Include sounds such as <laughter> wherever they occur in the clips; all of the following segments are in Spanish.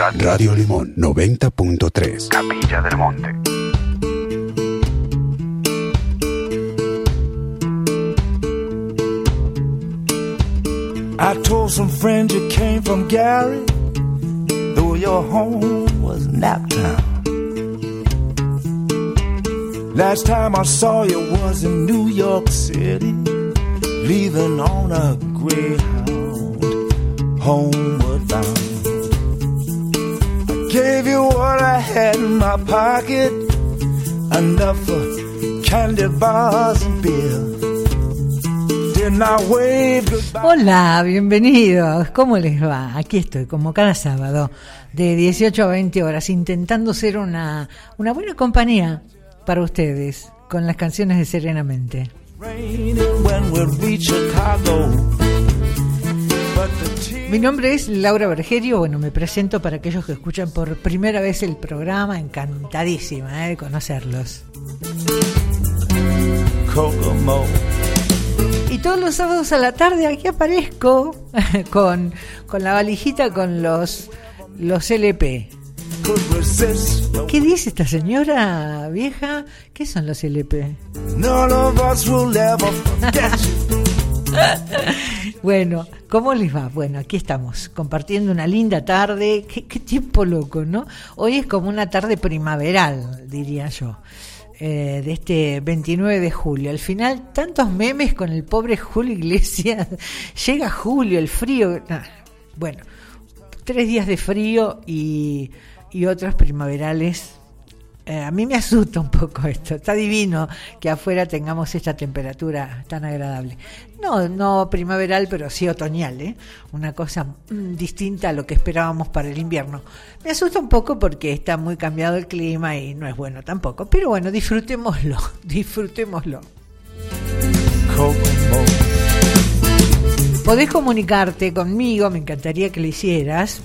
Radio Limón 90.3. Capilla del Monte. I told some friends you came from Gary, though your home was Naptown. Last time I saw you was in New York City, leaving on a Greyhound, homeward bound. I gave you what I had in my pocket, enough for candy bars and beer. Then I waved goodbye. Hola, bienvenidos. ¿Cómo les va? Aquí estoy, como cada sábado, de 18 a 20 horas, intentando ser una, una buena compañía para ustedes con las canciones de Serenamente. Mi nombre es Laura Bergerio. Bueno, me presento para aquellos que escuchan por primera vez el programa. Encantadísima eh, de conocerlos. Kokomo. Y todos los sábados a la tarde aquí aparezco <laughs> con, con la valijita con los, los LP. ¿Qué dice esta señora vieja? ¿Qué son los LP? <laughs> Bueno, ¿cómo les va? Bueno, aquí estamos, compartiendo una linda tarde. Qué, qué tiempo loco, ¿no? Hoy es como una tarde primaveral, diría yo, eh, de este 29 de julio. Al final, tantos memes con el pobre Julio Iglesias. <laughs> Llega julio, el frío. ah, bueno, tres días de frío y, y otros primaverales. Eh, a mí me asusta un poco esto. Está divino que afuera tengamos esta temperatura tan agradable. No, no primaveral, pero sí otoñal, ¿eh? Una cosa mm, distinta a lo que esperábamos para el invierno. Me asusta un poco porque está muy cambiado el clima y no es bueno tampoco. Pero bueno, disfrutémoslo, <laughs> disfrutémoslo. Podés comunicarte conmigo, me encantaría que lo hicieras.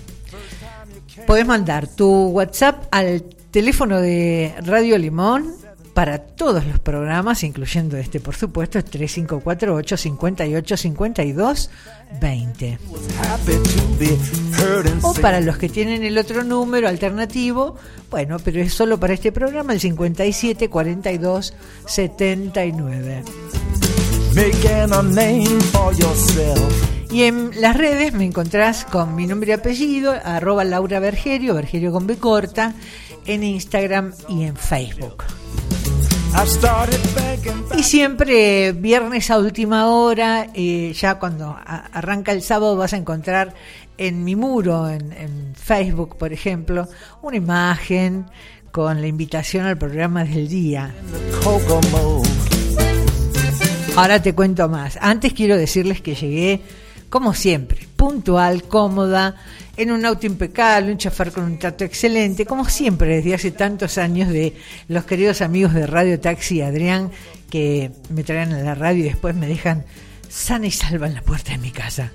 Podés mandar tu WhatsApp al teléfono de Radio Limón para todos los programas, incluyendo este, por supuesto, es 3548 58 52 20. Happy to be heard and O seen. para los que tienen el otro número alternativo, bueno, pero es solo para este programa, el 57 42 79. Making a name for yourself. Y en las redes me encontrás con mi nombre y apellido, arroba Laura Bergerio, Bergerio con B corta, en Instagram y en Facebook. Y siempre viernes a última hora, eh, ya cuando a- arranca el sábado vas a encontrar en mi muro, en, en Facebook por ejemplo, una imagen con la invitación al programa del día. Ahora te cuento más. Antes quiero decirles que llegué, como siempre, puntual, cómoda, en un auto impecable, un chofer con un trato excelente, como siempre desde hace tantos años de los queridos amigos de Radio Taxi Adrián, que me traen a la radio y después me dejan sana y salva en la puerta de mi casa.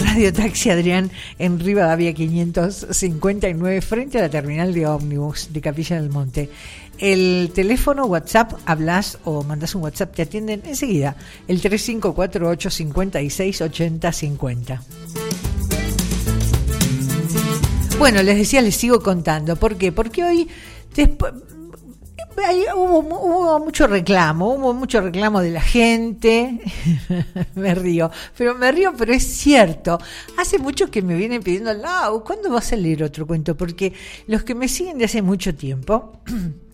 Radio Taxi Adrián en Rivadavia 559 frente a la terminal de ómnibus de Capilla del Monte. El teléfono WhatsApp hablas o mandas un WhatsApp, te atienden enseguida. El 3548 56 80 50. Bueno, les decía, les sigo contando. ¿Por qué? Porque hoy después hubo, hubo mucho reclamo, hubo mucho reclamo de la gente. <laughs> me río, pero me río, pero es cierto. Hace mucho que me vienen pidiendo, Lau, ¿cuándo vas a leer otro cuento? Porque los que me siguen de hace mucho tiempo <clears throat>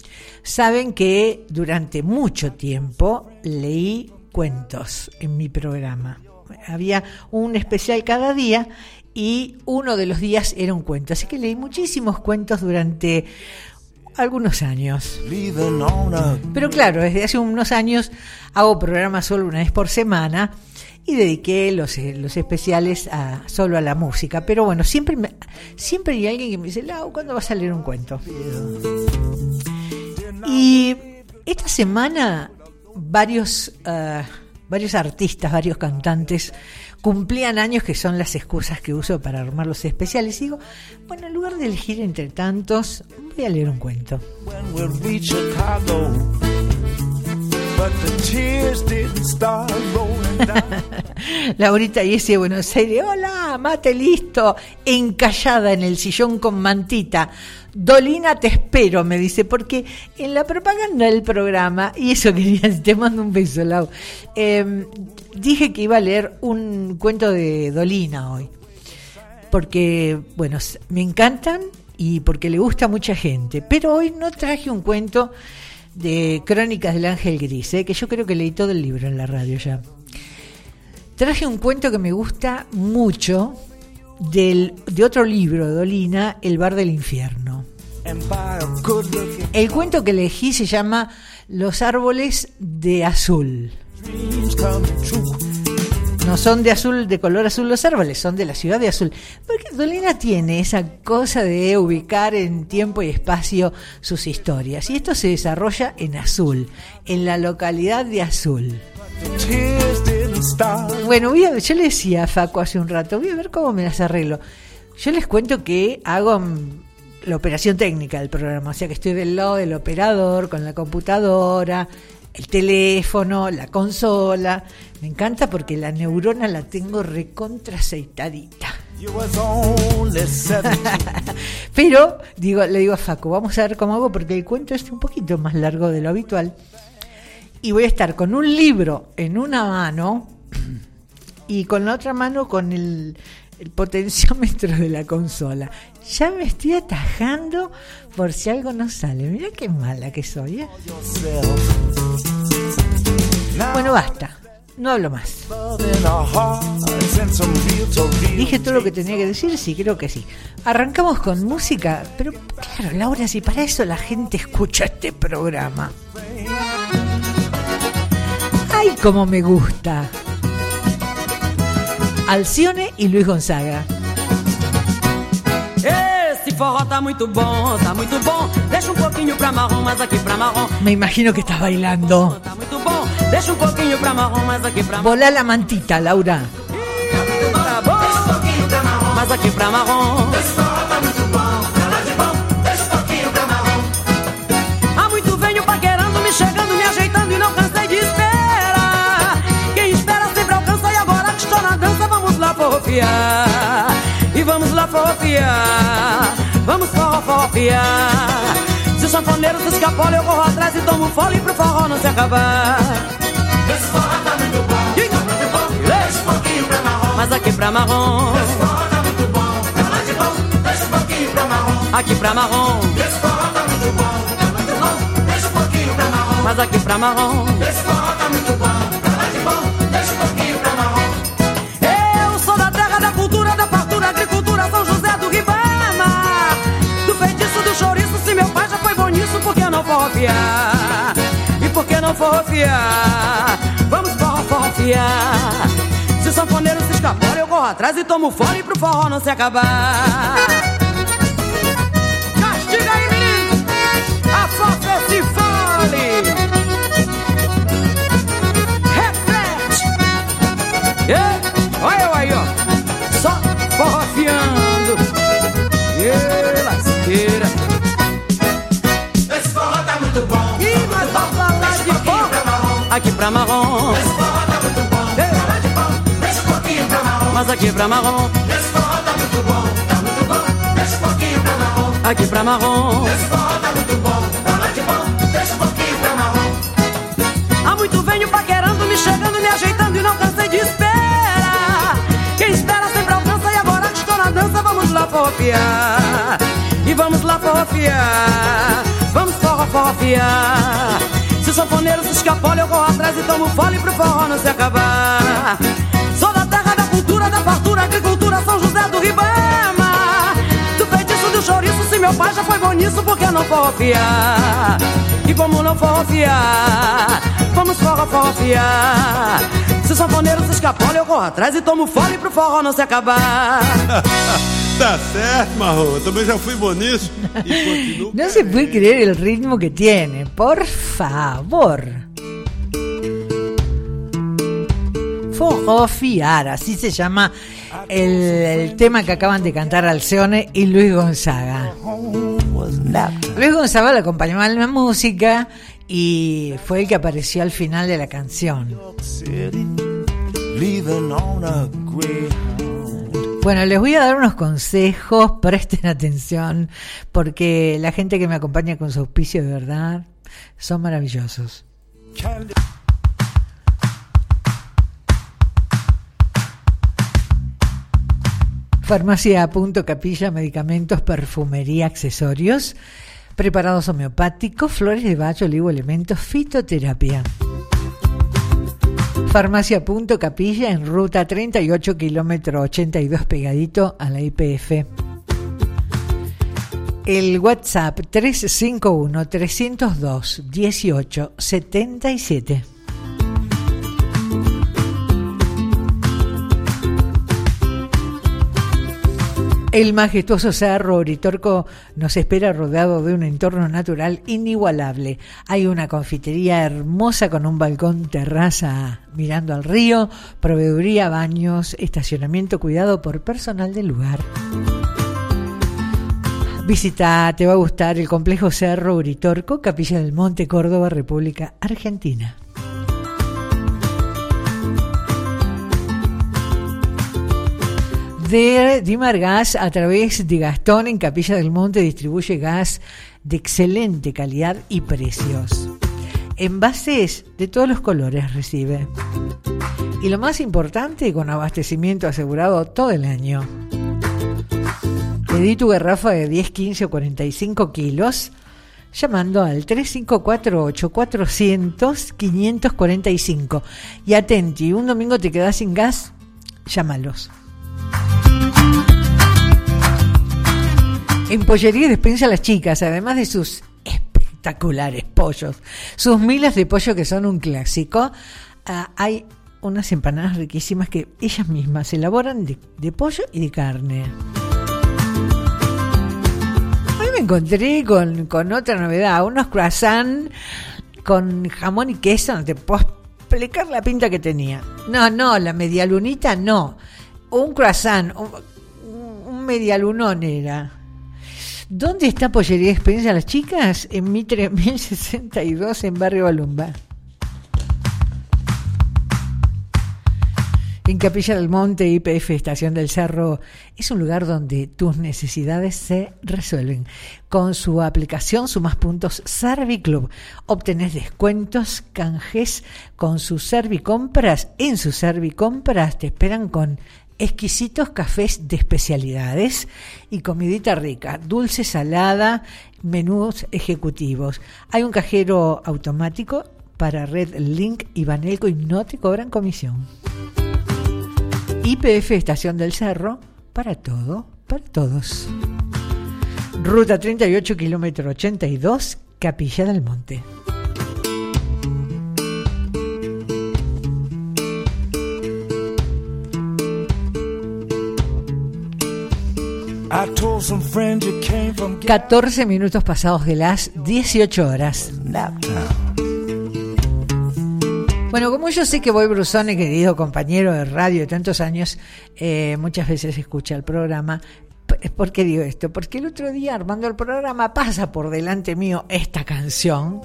saben que durante mucho tiempo leí cuentos en mi programa. Había un especial cada día y uno de los días era un cuento. Así que leí muchísimos cuentos durante algunos años. Pero claro, desde hace unos años hago programas solo una vez por semana y dediqué los, eh, los especiales a, solo a la música. Pero bueno, siempre, me- siempre hay alguien que me dice, Lau, ¿cuándo vas a leer un cuento? Y esta semana varios, eh, varios artistas, varios cantantes cumplían años que son las excusas que uso para armar los especiales. Y digo, bueno, en lugar de elegir entre tantos, voy a leer un cuento. <laughs> Laurita y ese Buenos Aires, hola, mate listo, encallada en el sillón con mantita. Dolina, te espero, me dice, porque en la propaganda del programa, y eso <laughs> quería, te mando un beso, Lau, eh, dije que iba a leer un cuento de Dolina hoy, porque, bueno, me encantan y porque le gusta a mucha gente, pero hoy no traje un cuento de Crónicas del Ángel Gris, ¿eh? que yo creo que leí todo el libro en la radio ya. Traje un cuento que me gusta mucho del, de otro libro de Dolina, El bar del infierno. El cuento que elegí se llama Los árboles de azul. No son de azul, de color azul los árboles, son de la ciudad de azul. Porque Dolina tiene esa cosa de ubicar en tiempo y espacio sus historias. Y esto se desarrolla en azul, en la localidad de azul. Bueno, voy a, yo le decía a Faco hace un rato, voy a ver cómo me las arreglo. Yo les cuento que hago la operación técnica del programa, o sea que estoy del lado del operador, con la computadora, el teléfono, la consola. Me encanta porque la neurona la tengo recontraceitadita. <laughs> Pero digo, le digo a Facu, vamos a ver cómo hago porque el cuento es un poquito más largo de lo habitual. Y voy a estar con un libro en una mano y con la otra mano con el, potenciómetro de la consola. Ya me estoy atajando por si algo no sale. Mira qué mala que soy. ¿eh? Bueno, basta. No hablo más. Dije todo lo que tenía que decir, sí, creo que sí. Arrancamos con música, pero claro, Laura, si para eso la gente escucha este programa. ¡Ay, cómo me gusta! Alcione y Luis Gonzaga. Esse forró tá muito bom, tá muito bom. Deixa um pouquinho pra marrom, mas aqui pra marrom. Me imagino que estás bailando. Tá muito bom. Deixa um pouquinho pra marrom, mas aqui pra marrom. Volá la mantita, Laura. Tá bom. Mas aqui pra marrom. E vamos lá forrofiar. Vamos forró, forrofiar. Se o sanfoneiro se escapola, eu corro atrás e tomo fole pro forró não se acabar. Esse forró tá muito bom, tá muito bom. Deixa um pouquinho pra marrom. Mas aqui pra marrom, Esse forró tá muito bom, tá lá de bom. Deixa um pouquinho pra marrom. aqui pra marrom, Esse forró tá muito bom, tá muito bom. Deixa um pouquinho pra marrom. mas aqui pra marrom. Esse forró E por que não forrofiar? Vamos forró, forrofiar. Se o sanfoneiro se escapole, eu corro atrás e tomo fone pro forró não se acabar. Castiga aí, menino! A sofra se fole! Reflete! Yeah. Aqui pra marrom. Esse forró tá muito bom, tá muito bom. Deixa um pouquinho pra marrom. Aqui pra marrom. Esse forró tá muito bom, tá de bom. Deixa um pouquinho pra marrom. Há muito venho paquerando, me chegando, me ajeitando e não cansei de esperar. Quem espera sempre alcança e agora que estou na dança, vamos lá forrofiar. E vamos lá forrofiar. Vamos forró, forrofiar. Se o sanfoneiro se escapola, eu corro atrás e tomo fole pro forró não se acabar. Pai já foi bom nisso, por que não forrofiar? E como não forrofiar? Vamos forró, forrofiar. Se o sanfoneiro se escapola, eu corro atrás e tomo fole pro forró não se acabar. <laughs> Tá certo, Marro. Também já fui bom nisso. E continuo. No se puede creer el ritmo que tiene, por favor. Forrofiar, así se llama el, el tema que acaban de cantar Alcione y Luis Gonzaga. Luis Gonzaga le acompañó en la música y fue el que apareció al final de la canción. a. Bueno, les voy a dar unos consejos, <laughs> presten atención, porque la gente que me acompaña con su auspicio de verdad son maravillosos. Farmacia Punto Capilla, medicamentos, perfumería, accesorios, preparados homeopáticos, flores de bayo, olivo, elementos, fitoterapia. Farmacia Punto Capilla en ruta 38 kilómetro 82 pegadito a la IPF. El WhatsApp 351 302 18 77. El majestuoso cerro Oritorco nos espera rodeado de un entorno natural inigualable. Hay una confitería hermosa con un balcón terraza mirando al río, proveeduría, baños, estacionamiento cuidado por personal del lugar. Visita, te va a gustar el complejo Cerro Uritorco, Capilla del Monte, Córdoba, República Argentina. De Dimar Gas a través de Gastón en Capilla del Monte distribuye gas de excelente calidad y precios. Envases de todos los colores recibe. Y lo más importante, con abastecimiento asegurado todo el año. Pedí tu garrafa de 10, 15 o 45 kilos llamando al 3548-400-545. Y atenti, un domingo te quedas sin gas, llámalos. En Pollería Despensa las chicas, además de sus espectaculares pollos, sus milas de pollo que son un clásico, ah, hay unas empanadas riquísimas que ellas mismas elaboran de, de pollo y de carne. Hoy me encontré con, otra novedad, unos croissants con jamón y queso, no te puedo explicar la pinta que tenía. No, no, la media lunita no. Un croissant, un, un medialunón era. ¿Dónde está Pollería Experiencia las chicas? En Mitre <laughs> 1062 en Barrio Balumba. En Capilla del Monte, IPF Estación del Cerro, es un lugar donde tus necesidades se resuelven. Con su aplicación Sumas Puntos Serviclub, obtenés descuentos, canjes con sus Servicompras. En sus Servicompras te esperan con exquisitos cafés de especialidades y comidita rica, dulce, salada, menús ejecutivos. Hay un cajero automático para Red Link y Banelco y no te cobran comisión. IPF Estación del Cerro, para todo, para todos. Ruta 38, kilómetro 82, Capilla del Monte. 14 minutos pasados de las 18 horas. Bueno, como yo sé que Boy Brusone, querido compañero de radio de tantos años, eh, muchas veces escucha el programa. ¿Por qué digo esto? Porque el otro día, armando el programa, pasa por delante mío esta canción.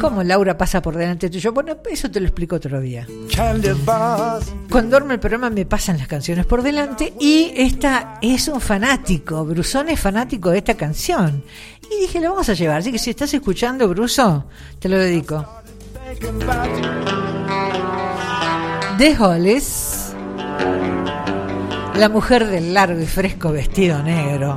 ¿Cómo Laura pasa por delante tuyo? Bueno, eso te lo explico otro día. Cuando armo el programa me pasan las canciones por delante y esta es un fanático, Brusón es fanático de esta canción. Y dije, lo vamos a llevar, así que si estás escuchando, Bruso, te lo dedico. De Hollis, la mujer del largo y fresco vestido negro.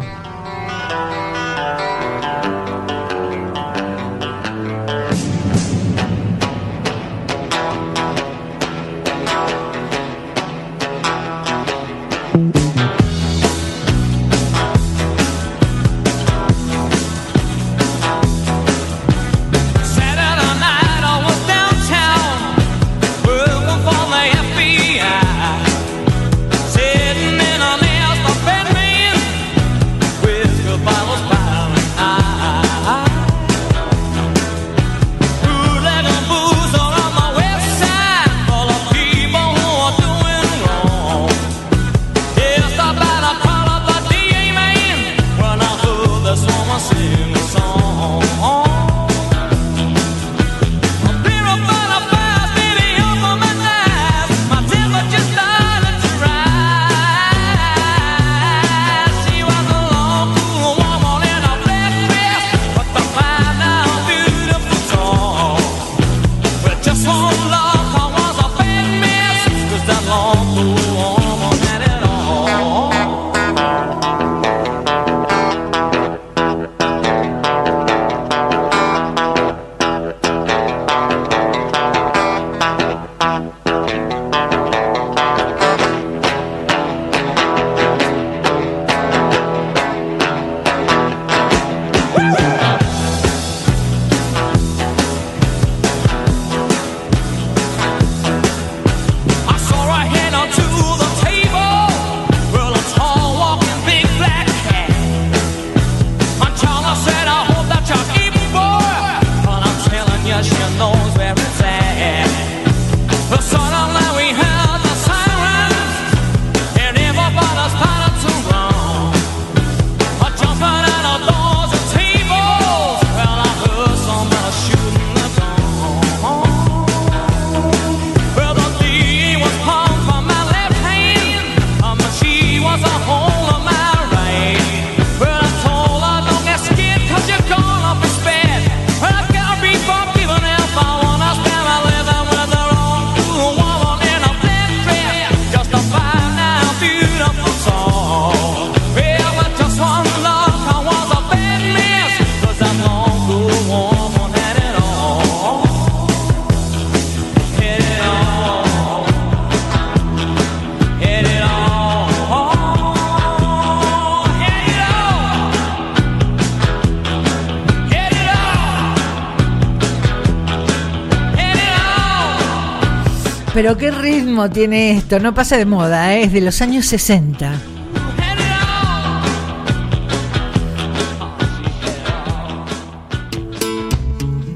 Pero qué ritmo tiene esto, no pasa de moda, ¿eh? es de los años 60.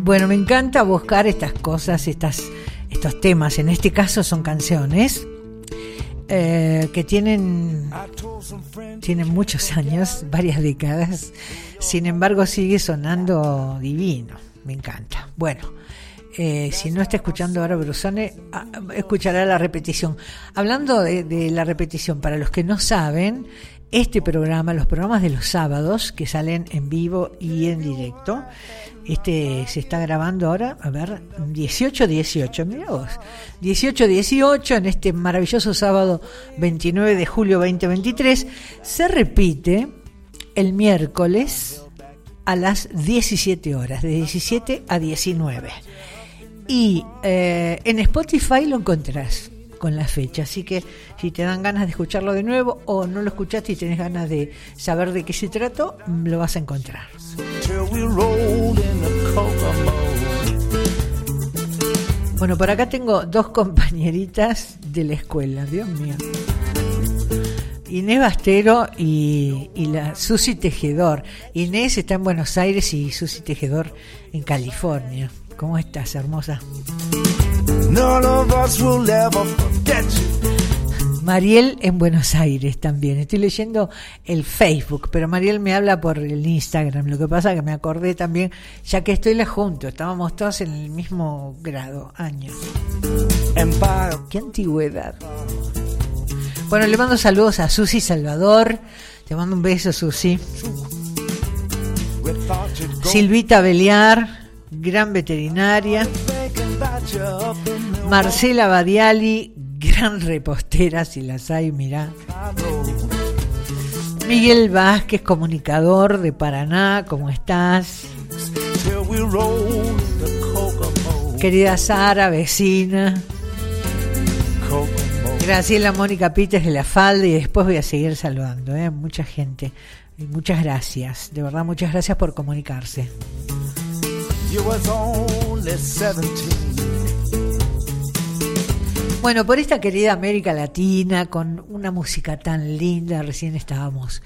Bueno, me encanta buscar estas cosas, estas, estos temas. En este caso son canciones eh, que tienen, tienen muchos años, varias décadas. Sin embargo, sigue sonando divino. Me encanta. Bueno, eh, si no está escuchando ahora Brusone, escuchará la repetición. Hablando de, de la repetición, para los que no saben, este programa, los programas de los sábados que salen en vivo y en directo, este se está grabando ahora, a ver, 18-18, mira vos, 18-18 en este maravilloso sábado 29 de julio 2023, se repite el miércoles a las 17 horas, de 17 a 19. Y eh, en Spotify lo encontrás con la fecha, así que si te dan ganas de escucharlo de nuevo o no lo escuchaste y tenés ganas de saber de qué se trató, lo vas a encontrar. Bueno, por acá tengo dos compañeritas de la escuela, Dios mío. Inés Bastero y, y la Susi Tejedor. Inés está en Buenos Aires y Susi Tejedor en California. ¿Cómo estás, hermosa? Mariel en Buenos Aires también. Estoy leyendo el Facebook, pero Mariel me habla por el Instagram. Lo que pasa es que me acordé también, ya que estoy la junto, estábamos todos en el mismo grado. Empire. ¡Qué antigüedad! Bueno, le mando saludos a Susi Salvador. Te mando un beso, Susi. Silvita Beliar, gran veterinaria. Marcela Badiali, gran repostera, si las hay, mirá. Miguel Vázquez, comunicador de Paraná, ¿cómo estás? Querida Sara, vecina. Graciela Mónica Pites de la Falda y después voy a seguir saludando, ¿eh? mucha gente. Muchas gracias, de verdad muchas gracias por comunicarse. You was only 17. Bueno, por esta querida América Latina, con una música tan linda, recién estábamos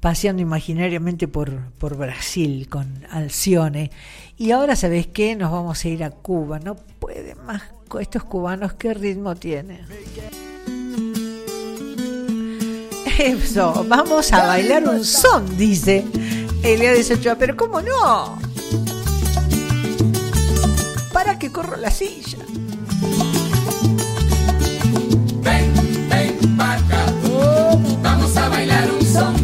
paseando imaginariamente por, por Brasil con Alcione. Y ahora, ¿sabes qué? Nos vamos a ir a Cuba. No puede más estos cubanos, ¿qué ritmo tienen? Eso, vamos a bailar un son, dice Eliades Ochoa, pero ¿cómo no? Que corro la silla. Ven, ven pa' acá. Vamos a bailar un son.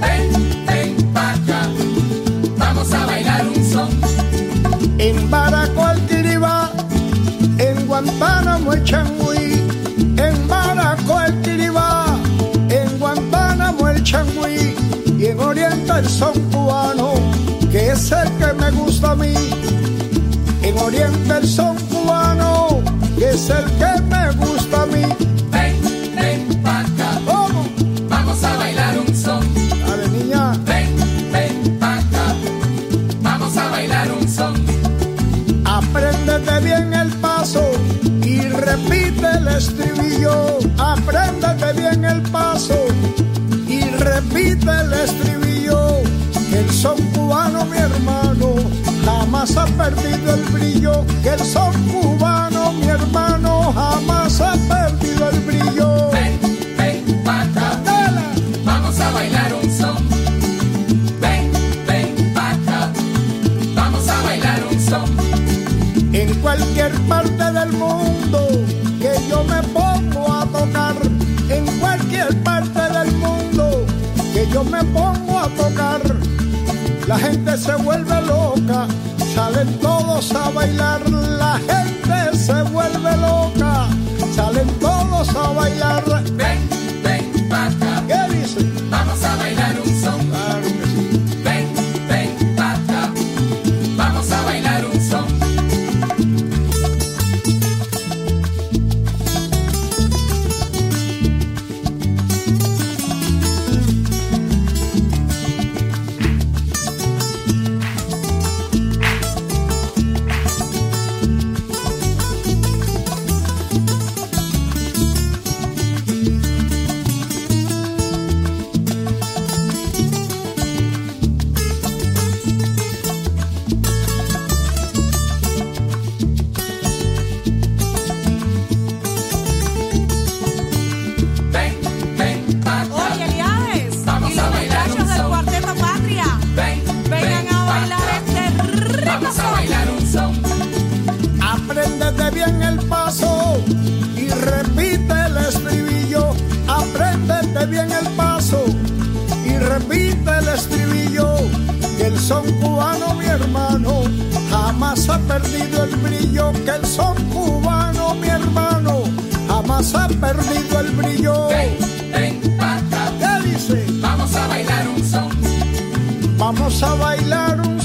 Ven, ven pa' acá. Vamos a bailar un son. En Baracoal, Tiribá, en Guantánamo, el Changüí, en Baracoal, Tiribá, en Guantánamo, el Changüí, y en Oriente el son cubano, que es el que me gusta a mí. En Oriente el son cubano, que es el que me gusta a mí. Ven, ven pa' acá. ¿Cómo? Vamos a bailar un son. Dale, niña. Ven, ven pa' acá. Vamos a bailar un son. Apréndete bien el paso y repite el estribillo. Apréndete bien el paso jamás ha perdido el brillo. Que el son cubano, mi hermano, jamás ha perdido el brillo. Ven, ven pa' acá. Dale. Vamos a bailar un son. Ven, ven pa' acá. Vamos a bailar un son. En cualquier parte del mundo que yo me pongo a tocar, en cualquier parte del mundo que yo me pongo a tocar, la gente se vuelve loca, salen todos a bailar, la gente se vuelve loca, salen todos a bailar. Ven, perdido el brillo, que el son cubano, mi hermano, jamás ha perdido el brillo. Ven, ven pa' acá, ¿Qué dice? vamos a bailar un son, Vamos a bailar un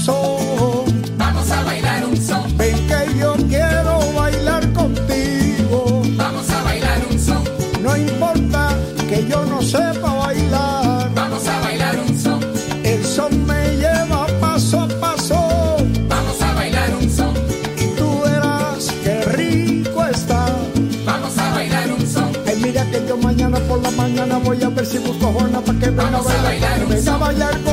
que venga a bailar, venga a bailar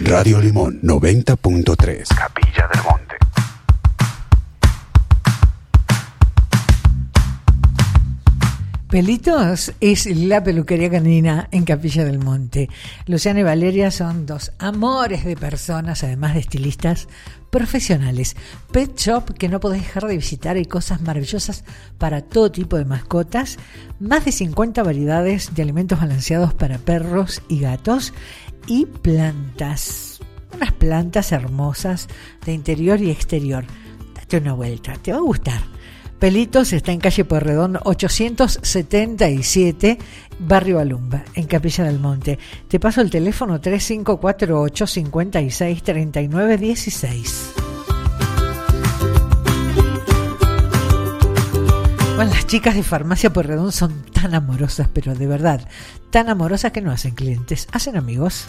Radio Limón 90.3. Capilla del Monte. Pelitos es la peluquería canina en Capilla del Monte. Luciana y Valeria son dos amores de personas, además de estilistas profesionales. Pet Shop que no podés dejar de visitar, hay cosas maravillosas para todo tipo de mascotas. Más de 50 variedades de alimentos balanceados para perros y gatos y plantas. Unas plantas hermosas de interior y exterior. Date una vuelta, te va a gustar. Pelitos está en calle Pueyrredón 877, Barrio Alumba, en Capilla del Monte. Te paso el teléfono 3548 56 39 16. Bueno, las chicas de Farmacia Pueyrredón son tan amorosas, pero de verdad, tan amorosas que no hacen clientes, hacen amigos.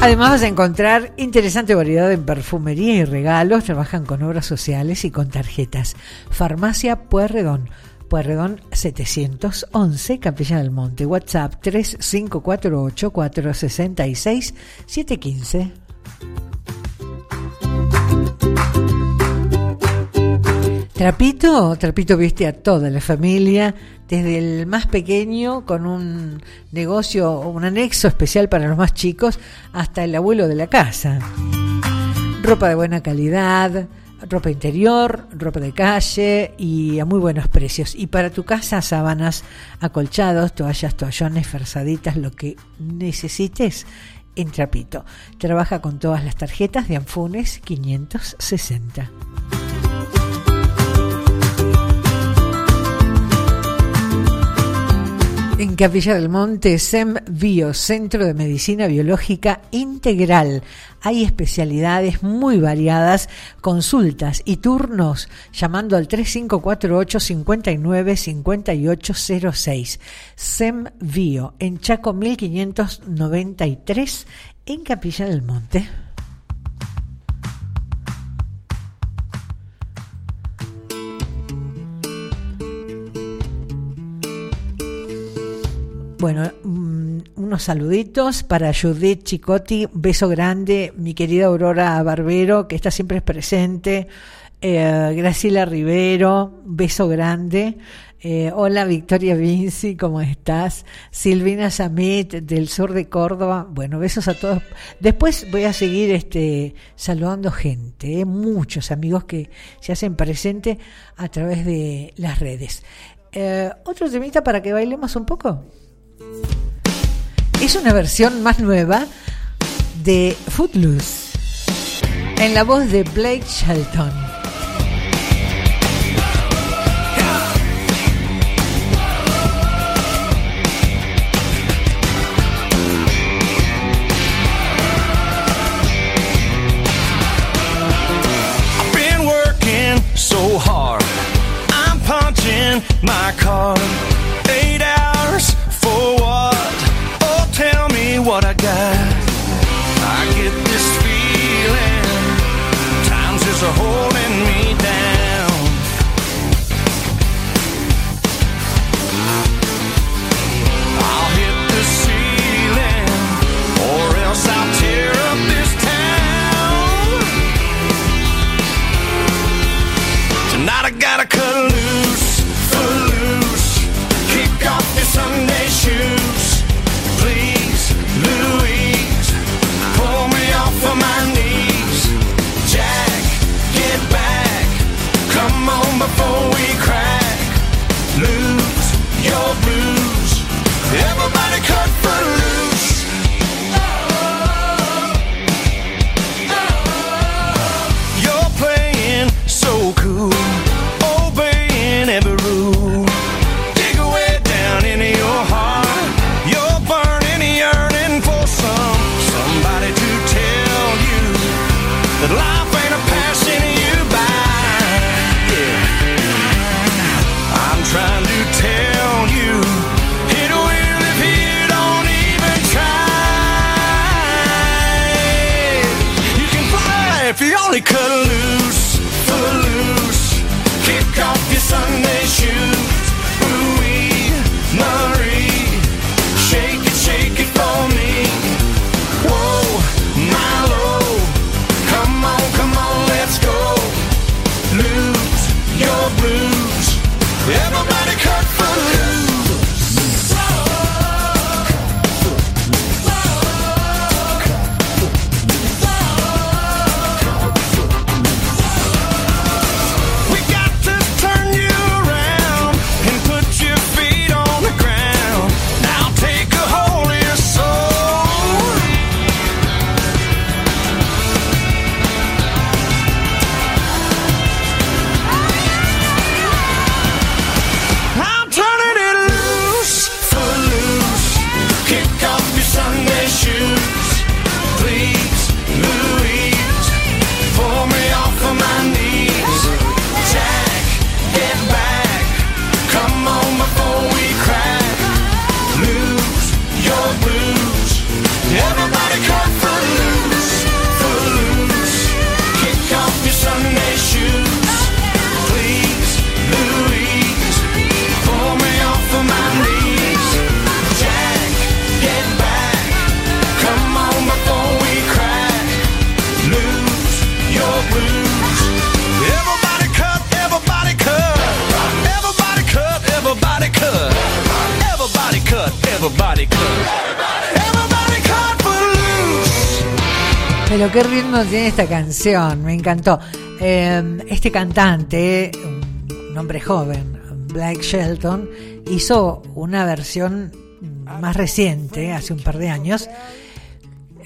Además vas a encontrar interesante variedad en perfumería y regalos, trabajan con obras sociales y con tarjetas. Farmacia Pueyrredón, Pueyrredón 711, Capilla del Monte, WhatsApp 3548 466 715. Trapito, Trapito viste a toda la familia, desde el más pequeño con un negocio, un anexo especial para los más chicos, hasta el abuelo de la casa. Ropa de buena calidad, ropa interior, ropa de calle y a muy buenos precios. Y para tu casa, sábanas, acolchados, toallas, toallones, fersaditas, lo que necesites en Trapito. Trabaja con todas las tarjetas de Anfunes 560. En Capilla del Monte, SEM Bio, Centro de Medicina Biológica Integral. Hay especialidades muy variadas, consultas y turnos llamando al 3548 59 5806. SEM Bio, en Chaco 1593, en Capilla del Monte. Bueno, mm, unos saluditos para Judith Chicotti, beso grande, mi querida Aurora Barbero, que está siempre presente, eh, Graciela Rivero, beso grande. Eh, hola Victoria Vinci, ¿cómo estás? Silvina Samit del sur de Córdoba. Bueno, besos a todos. Después voy a seguir este, saludando gente, eh, muchos amigos que se hacen presente a través de las redes. Eh, Otro temita para que bailemos un poco. Es una versión más nueva de Footloose en la voz de Blake Shelton. My card. the whole if you only cut loose, tiene esta canción, me encantó. Eh, este cantante, un hombre joven, Blake Shelton, hizo una versión más reciente, hace un par de años,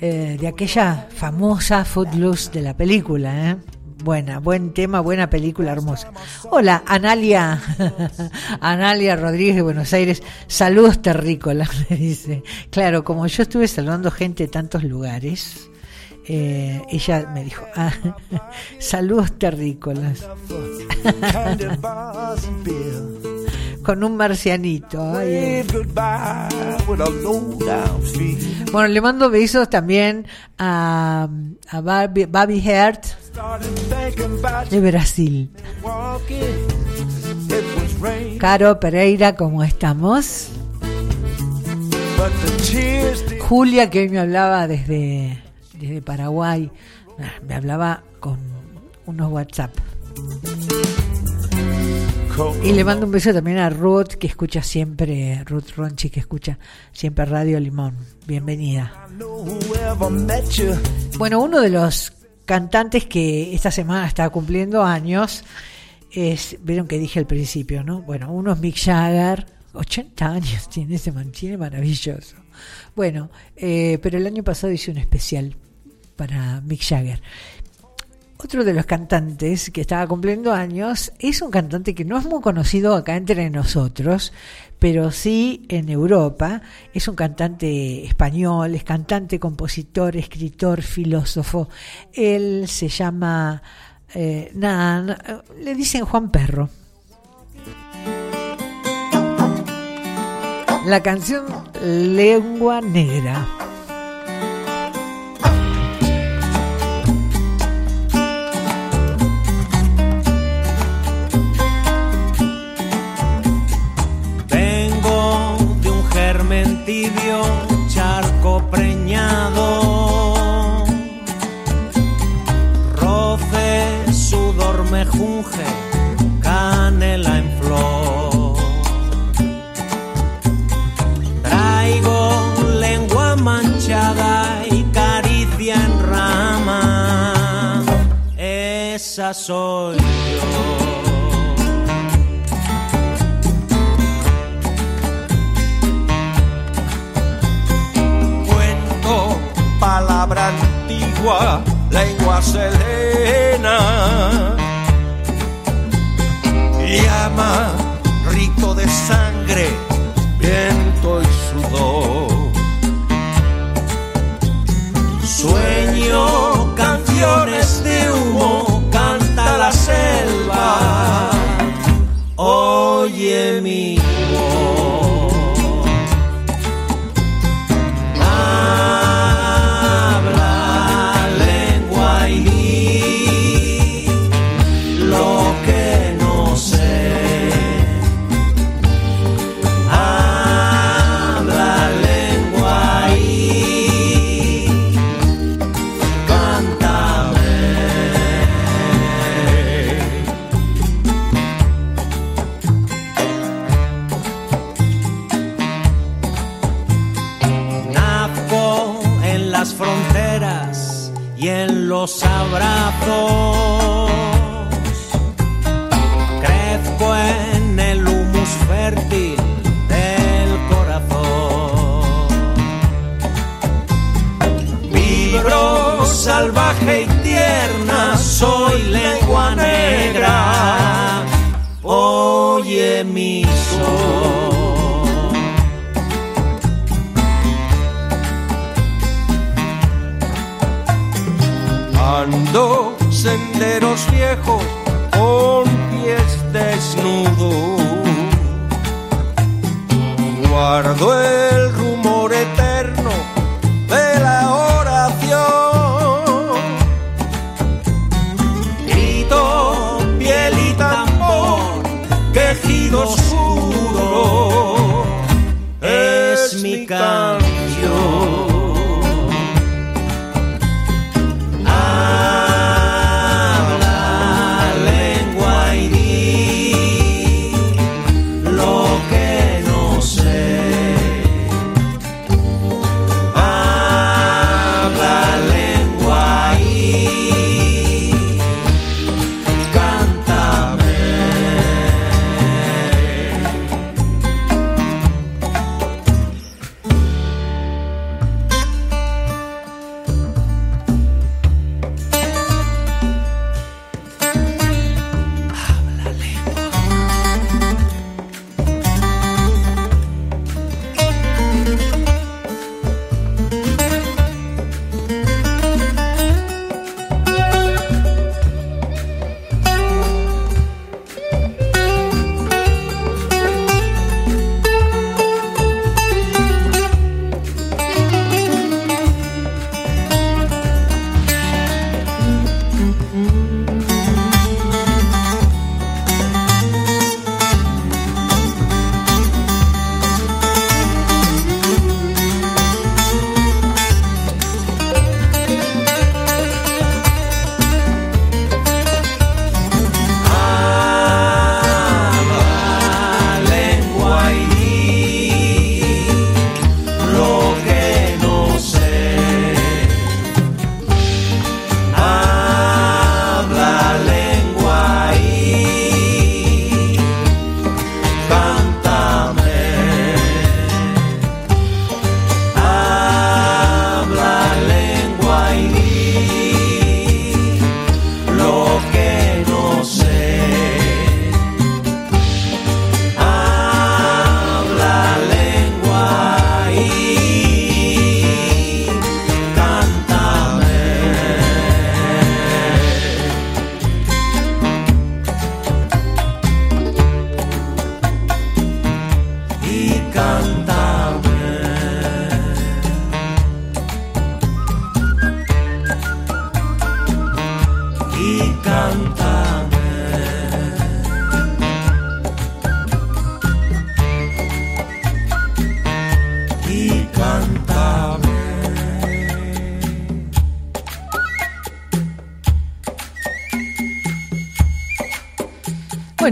eh, de aquella famosa Footloose de la película. ¿eh? Buena, buen tema, buena película, hermosa. Hola, Analia, <laughs> Analia Rodríguez de Buenos Aires. Saludos terrícolas, <laughs> me dice. Claro, como yo estuve saludando gente de tantos lugares, eh, ella me dijo, ah, <laughs> saludos terrícolas. <laughs> Con un marcianito. eh. Feel. Bueno, le mando besos también a, a Barbie, Bobby Hart de Brasil. Caro Pereira, ¿cómo estamos? Julia, que hoy me hablaba desde, desde Paraguay, ah, me hablaba con unos WhatsApp. Y le mando un beso también a Ruth, que escucha siempre, Ruth Ronchi, que escucha siempre Radio Limón. Bienvenida. Bueno, uno de los cantantes que esta semana está cumpliendo años es, vieron que dije al principio, ¿no? Bueno, uno es Mick Jagger, 80 años tiene ese man, tiene maravilloso. Bueno, eh, pero el año pasado hice un especial para Mick Jagger. Otro de los cantantes que estaba cumpliendo años es un cantante que no es muy conocido acá entre nosotros, pero sí en Europa. Es un cantante español, es cantante, compositor, escritor, filósofo. Él se llama, eh, no, le dicen Juan Perro. La canción Lengua Negra.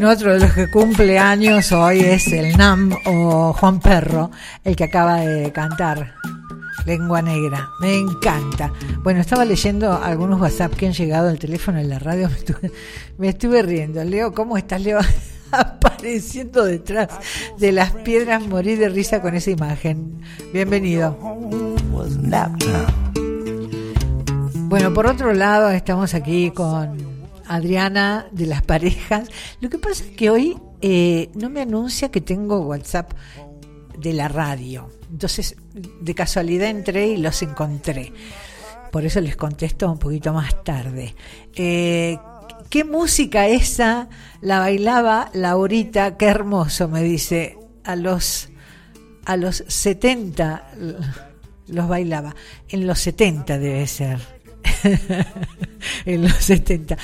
Bueno, otro de los que cumple años hoy es el Nam o Juan Perro, el que acaba de cantar Lengua Negra. Me encanta. Bueno, estaba leyendo algunos WhatsApp que han llegado al teléfono en la radio. <laughs> Me estuve, me estuve riendo. Leo, ¿cómo estás, Leo? <laughs> Apareciendo detrás de las piedras, morí de risa con esa imagen. Bienvenido. Bueno, por otro lado, estamos aquí con Adriana de las parejas. Lo que pasa es que hoy eh, no me anuncia que tengo WhatsApp de la radio. Entonces, de casualidad entré y los encontré. Por eso les contesto un poquito más tarde. Eh, ¿Qué música esa? La bailaba Laurita, qué hermoso, me dice. A los, a los 70 los bailaba. En los 70 debe ser. <laughs> en los 70.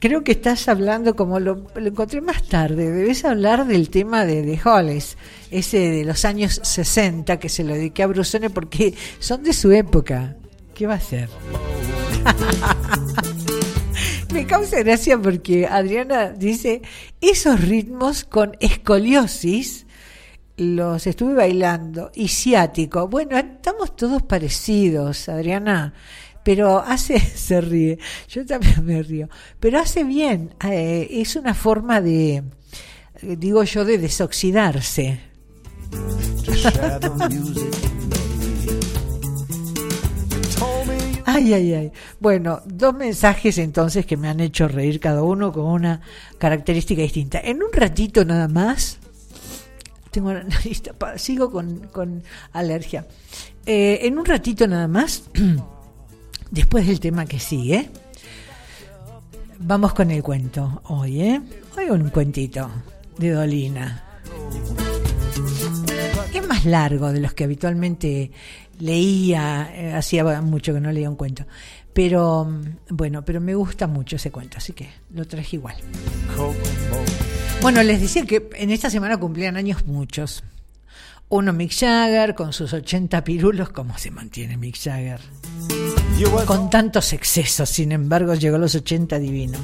Creo que estás hablando, como lo, encontré más tarde, debes hablar del tema de The Hollies, ese de los años 60 que se lo dediqué a Brusone porque son de su época. ¿Qué va a ser? <laughs> Me causa gracia porque Adriana dice, esos ritmos con escoliosis los estuve bailando y ciático. Bueno, estamos todos parecidos, Adriana, pero hace, <laughs> se ríe, yo también me río, pero hace bien, eh, es una forma de, eh, digo yo, de desoxidarse. <laughs> Ay, ay, ay. Bueno, dos mensajes entonces que me han hecho reír cada uno con una característica distinta. En un ratito nada más, tengo la nariz tapada, sigo con, con alergia. Eh, en un ratito nada más, <clears throat> después del tema que sigue, vamos con el cuento hoy, ¿eh? Hoy un cuentito de Dolina. Es más largo de los que habitualmente leía, eh, hacía mucho que no leía un cuento. Pero mm, bueno, pero me gusta mucho ese cuento, así que lo traje igual. Bueno, les decía que en esta semana cumplían años muchos. Uno Mick Jagger con sus 80 pirulos, ¿cómo se mantiene Mick Jagger? Con tantos excesos, sin embargo, llegó a los 80 divino.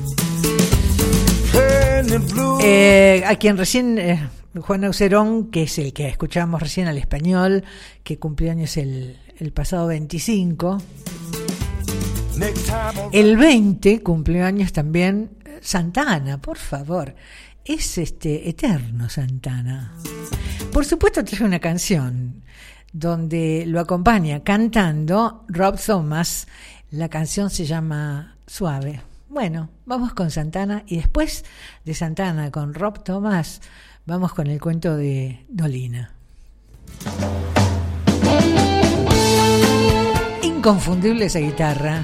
Eh, a quien recién, eh, Juan Aucerón, que es el que escuchábamos recién al español, que cumplió años el, el pasado 25. Next time on El 20 cumplió años también eh, Santana, por favor. Es este eterno Santana. Por supuesto traje una canción donde lo acompaña cantando Rob Thomas. La canción se llama Suave. Bueno, vamos con Santana y después de Santana con Rob Thomas vamos con el cuento de Dolina. Inconfundible esa guitarra.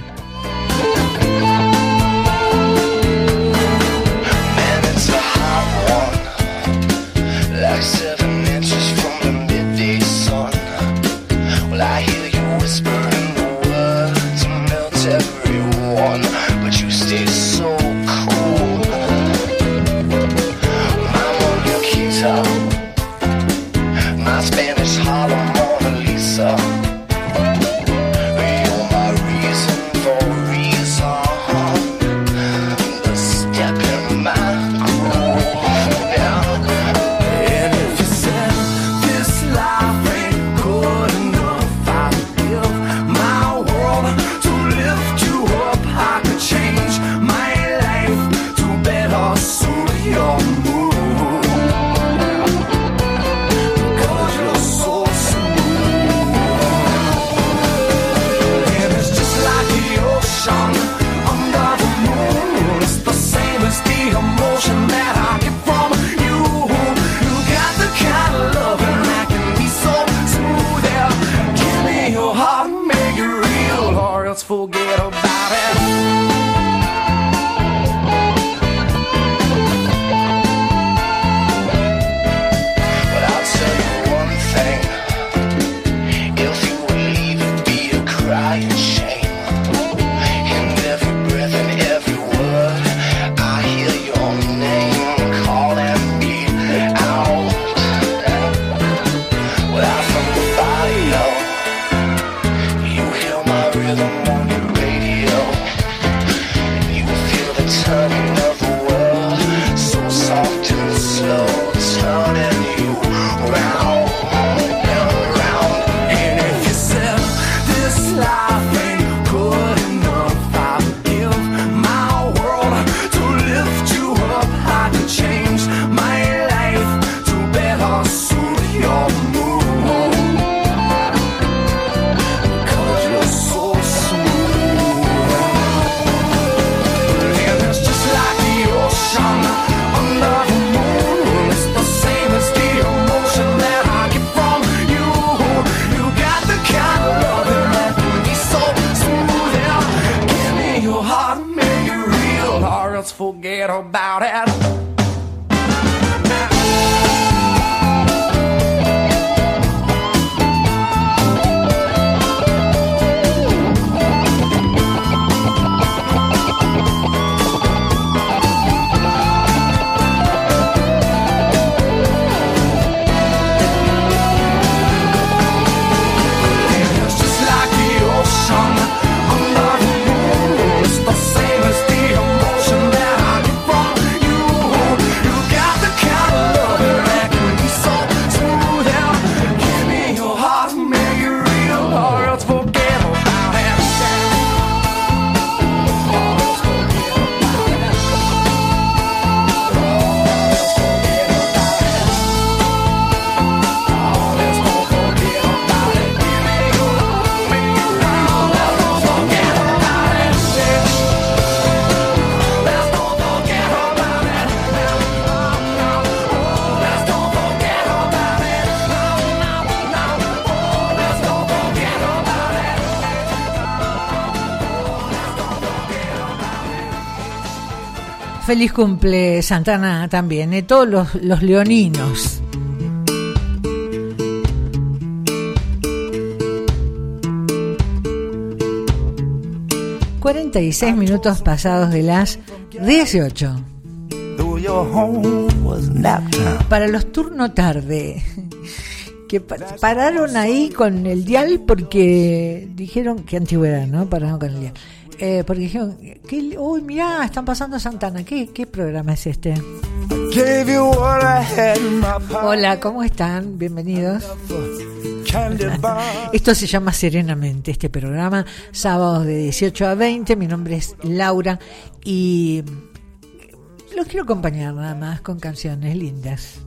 Feliz cumple Santana también, eh, todos los, los leoninos. ...46 minutos pasados de las 18. Though your home was nap time. Para los turno tarde, que pa- pararon ahí con el dial porque dijeron... ...qué antigüedad, ¿no? Pararon con el dial. Eh, porque dijeron... Uy, mirá, están pasando Santana. ¿Qué, ¿Qué programa es este? Hola, ¿cómo están? Bienvenidos. Esto se llama Serenamente, este programa, sábados de 18 a 20. Mi nombre es Laura y los quiero acompañar nada más con canciones lindas.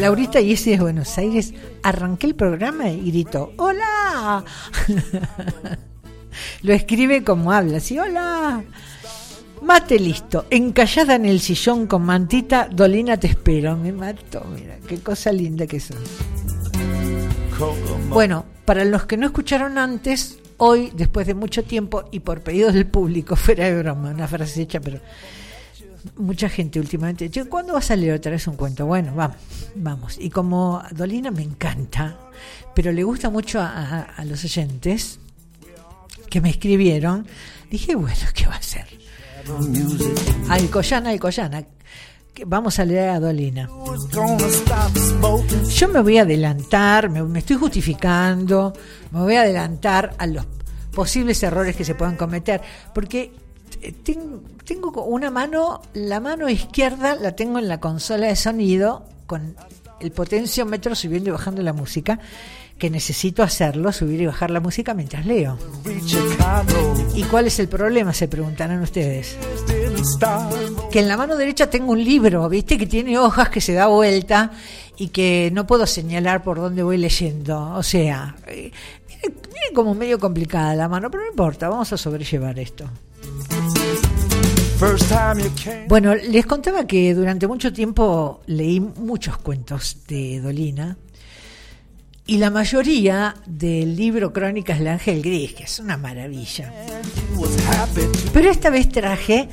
Laurita y ese de Buenos Aires, arranqué el programa y gritó, ¡Hola! <laughs> Lo escribe como habla, así, ¡Hola! Mate listo, encallada en el sillón con mantita, Dolina te espero. Me mató, mira, qué cosa linda que son. Bueno, para los que no escucharon antes, hoy, después de mucho tiempo y por pedidos del público, <laughs> fuera de broma, una frase hecha, pero mucha gente últimamente, "Che, ¿cuándo va a salir otra vez un cuento? Bueno, vamos, vamos. Y como Dolina me encanta, pero le gusta mucho a- a los oyentes que me escribieron, dije, bueno, ¿qué va a hacer? Alcoyana, Alcoyana, vamos a leer a Dolina. Yo me voy a adelantar, me, me estoy justificando, me voy a adelantar a los posibles errores que se puedan cometer, porque ten- tengo una mano, la mano izquierda la tengo en la consola de sonido con el potenciómetro subiendo y bajando la música, que necesito hacerlo, subir y bajar la música mientras leo. ¿Y cuál es el problema? Se preguntarán ustedes. Que en la mano derecha tengo un libro, ¿viste? Que tiene hojas que se da vuelta y que no puedo señalar por dónde voy leyendo. O sea, eh, viene, viene como medio complicada la mano, pero no importa, vamos a sobrellevar esto. Bueno, les contaba que durante mucho tiempo leí muchos cuentos de Dolina y la mayoría del libro Crónicas del Ángel Gris, que es una maravilla. Pero esta vez traje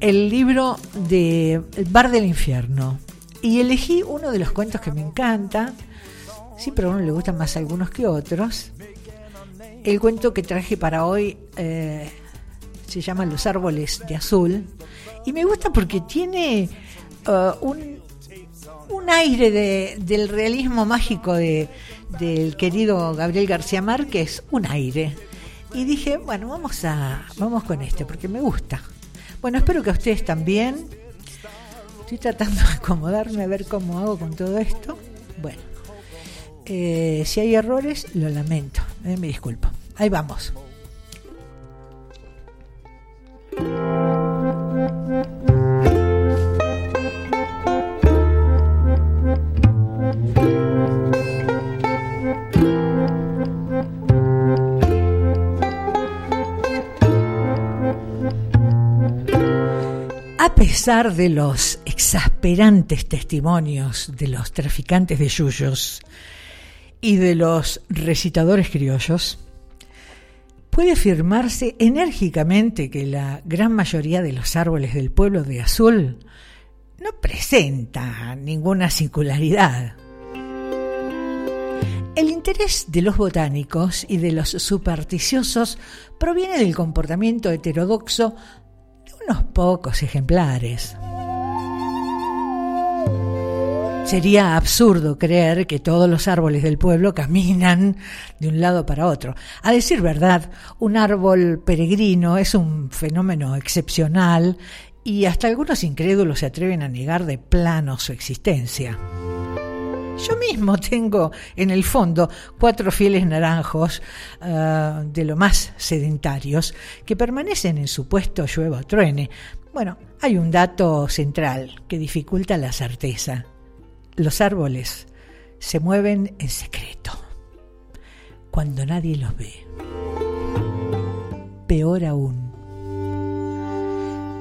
el libro de El Bar del Infierno y elegí uno de los cuentos que me encanta. Sí, pero a uno le gustan más algunos que otros. El cuento que traje para hoy eh, se llama Los árboles de azul y me gusta porque tiene eh, un, un aire de- del realismo mágico de, del querido Gabriel García Márquez, un aire. Y dije, bueno, vamos a vamos con este porque me gusta. Bueno, espero que a ustedes también. Estoy tratando de acomodarme a ver cómo hago con todo esto. Bueno, eh, si hay errores, lo lamento. eh, me disculpo. Ahí vamos. Pesar de los exasperantes testimonios de los traficantes de yuyos y de los recitadores criollos, puede afirmarse enérgicamente que la gran mayoría de los árboles del pueblo de Azul no presenta ninguna singularidad. El interés de los botánicos y de los supersticiosos proviene del comportamiento heterodoxo unos pocos ejemplares. Sería absurdo creer que todos los árboles del pueblo caminan de un lado para otro. A decir verdad, un árbol peregrino es un fenómeno excepcional y hasta algunos incrédulos se atreven a negar de plano su existencia. Yo mismo <laughs> tengo en el fondo cuatro fieles naranjos uh, de lo más sedentarios que permanecen en su puesto llueva o truene. Bueno, hay un dato central que dificulta la certeza. Los árboles se mueven en secreto, cuando nadie los ve. Peor aún,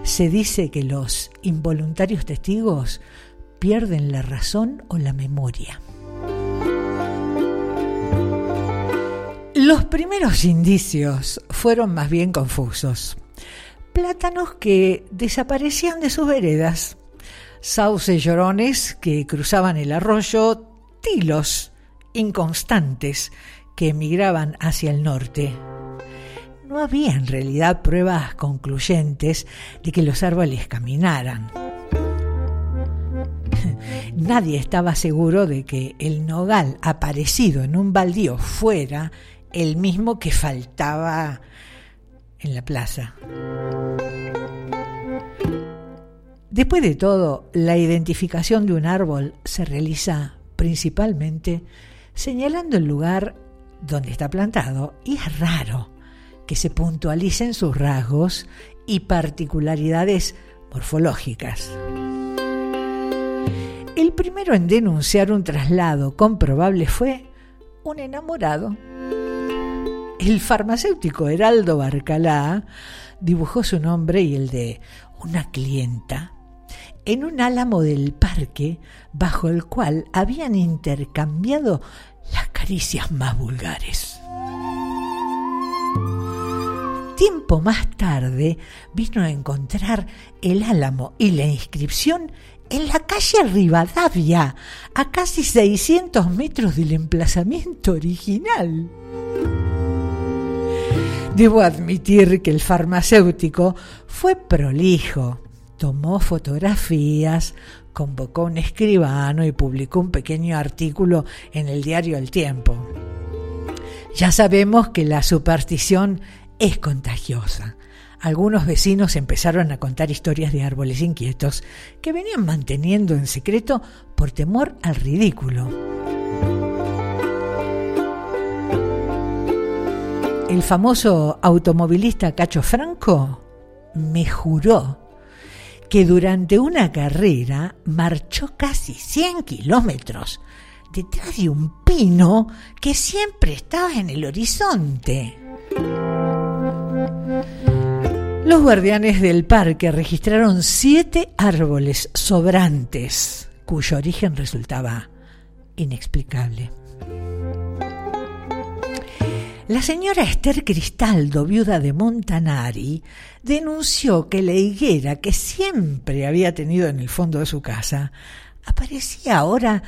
se dice que los involuntarios testigos pierden la razón o la memoria. Los primeros indicios fueron más bien confusos. Plátanos que desaparecían de sus veredas sauces llorones que cruzaban el arroyo, tilos inconstantes que emigraban hacia el norte. No había en realidad pruebas concluyentes de que los árboles caminaran. Nadie estaba seguro de que el nogal aparecido en un baldío fuera el mismo que faltaba en la plaza. Después de todo, la identificación de un árbol se realiza principalmente señalando el lugar donde está plantado y es raro que se puntualicen sus rasgos y particularidades morfológicas. El primero en denunciar un traslado comprobable fue un enamorado. El farmacéutico Heraldo Barcalá dibujó su nombre y el de una clienta en un álamo del parque bajo el cual habían intercambiado las caricias más vulgares. Tiempo más tarde vino a encontrar el álamo y la inscripción en la calle Rivadavia, a casi 600 metros del emplazamiento original. Debo admitir que el farmacéutico fue prolijo tomó fotografías, convocó a un escribano y publicó un pequeño artículo en el diario El Tiempo. Ya sabemos que la superstición es contagiosa. Algunos vecinos empezaron a contar historias de árboles inquietos que venían manteniendo en secreto por temor al ridículo. El famoso automovilista Cacho Franco me juró que durante una carrera marchó casi 100 kilómetros detrás de un pino que siempre estaba en el horizonte. Los guardianes del parque registraron siete árboles sobrantes cuyo origen resultaba inexplicable. La señora Esther Cristaldo, viuda de Montanari, denunció que la higuera que siempre había tenido en el fondo de su casa aparecía ahora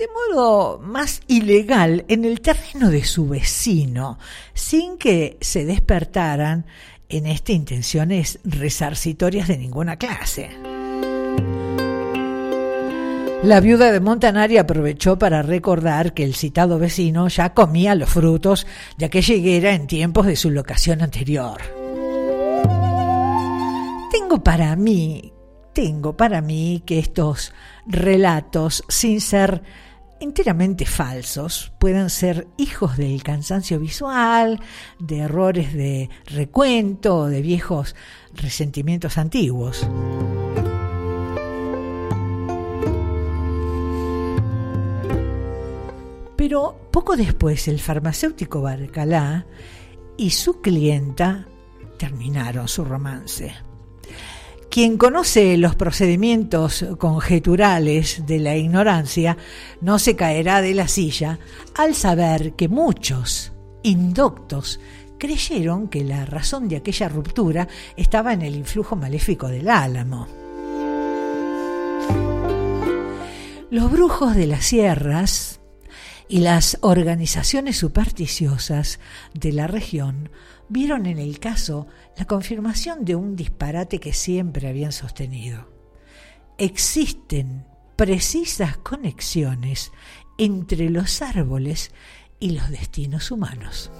de modo más ilegal en el terreno de su vecino, sin que se despertaran en esta intenciones resarcitorias de ninguna clase. La viuda de Montanari aprovechó para recordar que el citado vecino ya comía los frutos de aquella higuera en tiempos de su locación anterior. Tengo para mí, tengo para mí que estos relatos, sin ser enteramente falsos, puedan ser hijos del cansancio visual, de errores de recuento, de viejos resentimientos antiguos. Pero poco después el farmacéutico Barcalá y su clienta terminaron su romance. Quien conoce los procedimientos conjeturales de la ignorancia no se caerá de la silla al saber que muchos indoctos creyeron que la razón de aquella ruptura estaba en el influjo maléfico del álamo. Los brujos de las sierras y las organizaciones supersticiosas de la región vieron en el caso la confirmación de un disparate que siempre habían sostenido. Existen precisas conexiones entre los árboles y los destinos humanos.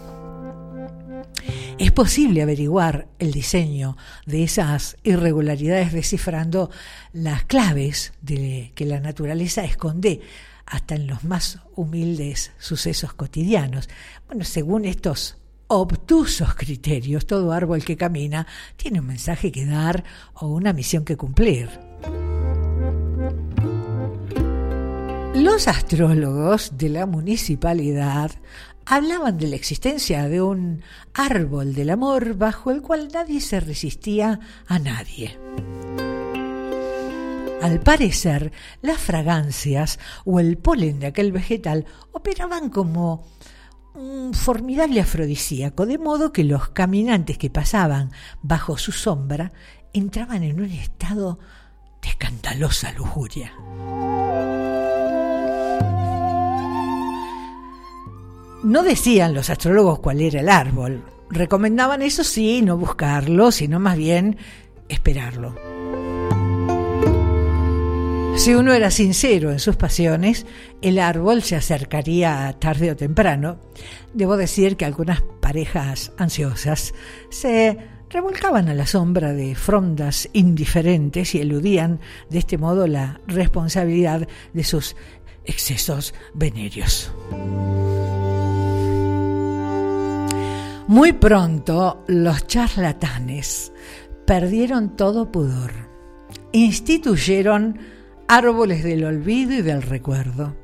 Es posible averiguar el diseño de esas irregularidades descifrando las claves de que la naturaleza esconde hasta en los más humildes sucesos cotidianos. Bueno, según estos obtusos criterios, todo árbol que camina tiene un mensaje que dar o una misión que cumplir. Los astrólogos de la municipalidad hablaban de la existencia de un árbol del amor bajo el cual nadie se resistía a nadie. Al parecer, las fragancias o el polen de aquel vegetal operaban como un formidable afrodisíaco, de modo que los caminantes que pasaban bajo su sombra entraban en un estado de escandalosa lujuria. No decían los astrólogos cuál era el árbol. Recomendaban eso sí, no buscarlo, sino más bien esperarlo. Si uno era sincero en sus pasiones, el árbol se acercaría tarde o temprano. Debo decir que algunas parejas ansiosas se revolcaban a la sombra de frondas indiferentes y eludían de este modo la responsabilidad de sus excesos venéreos. Muy pronto los charlatanes perdieron todo pudor. Instituyeron árboles del olvido y del recuerdo.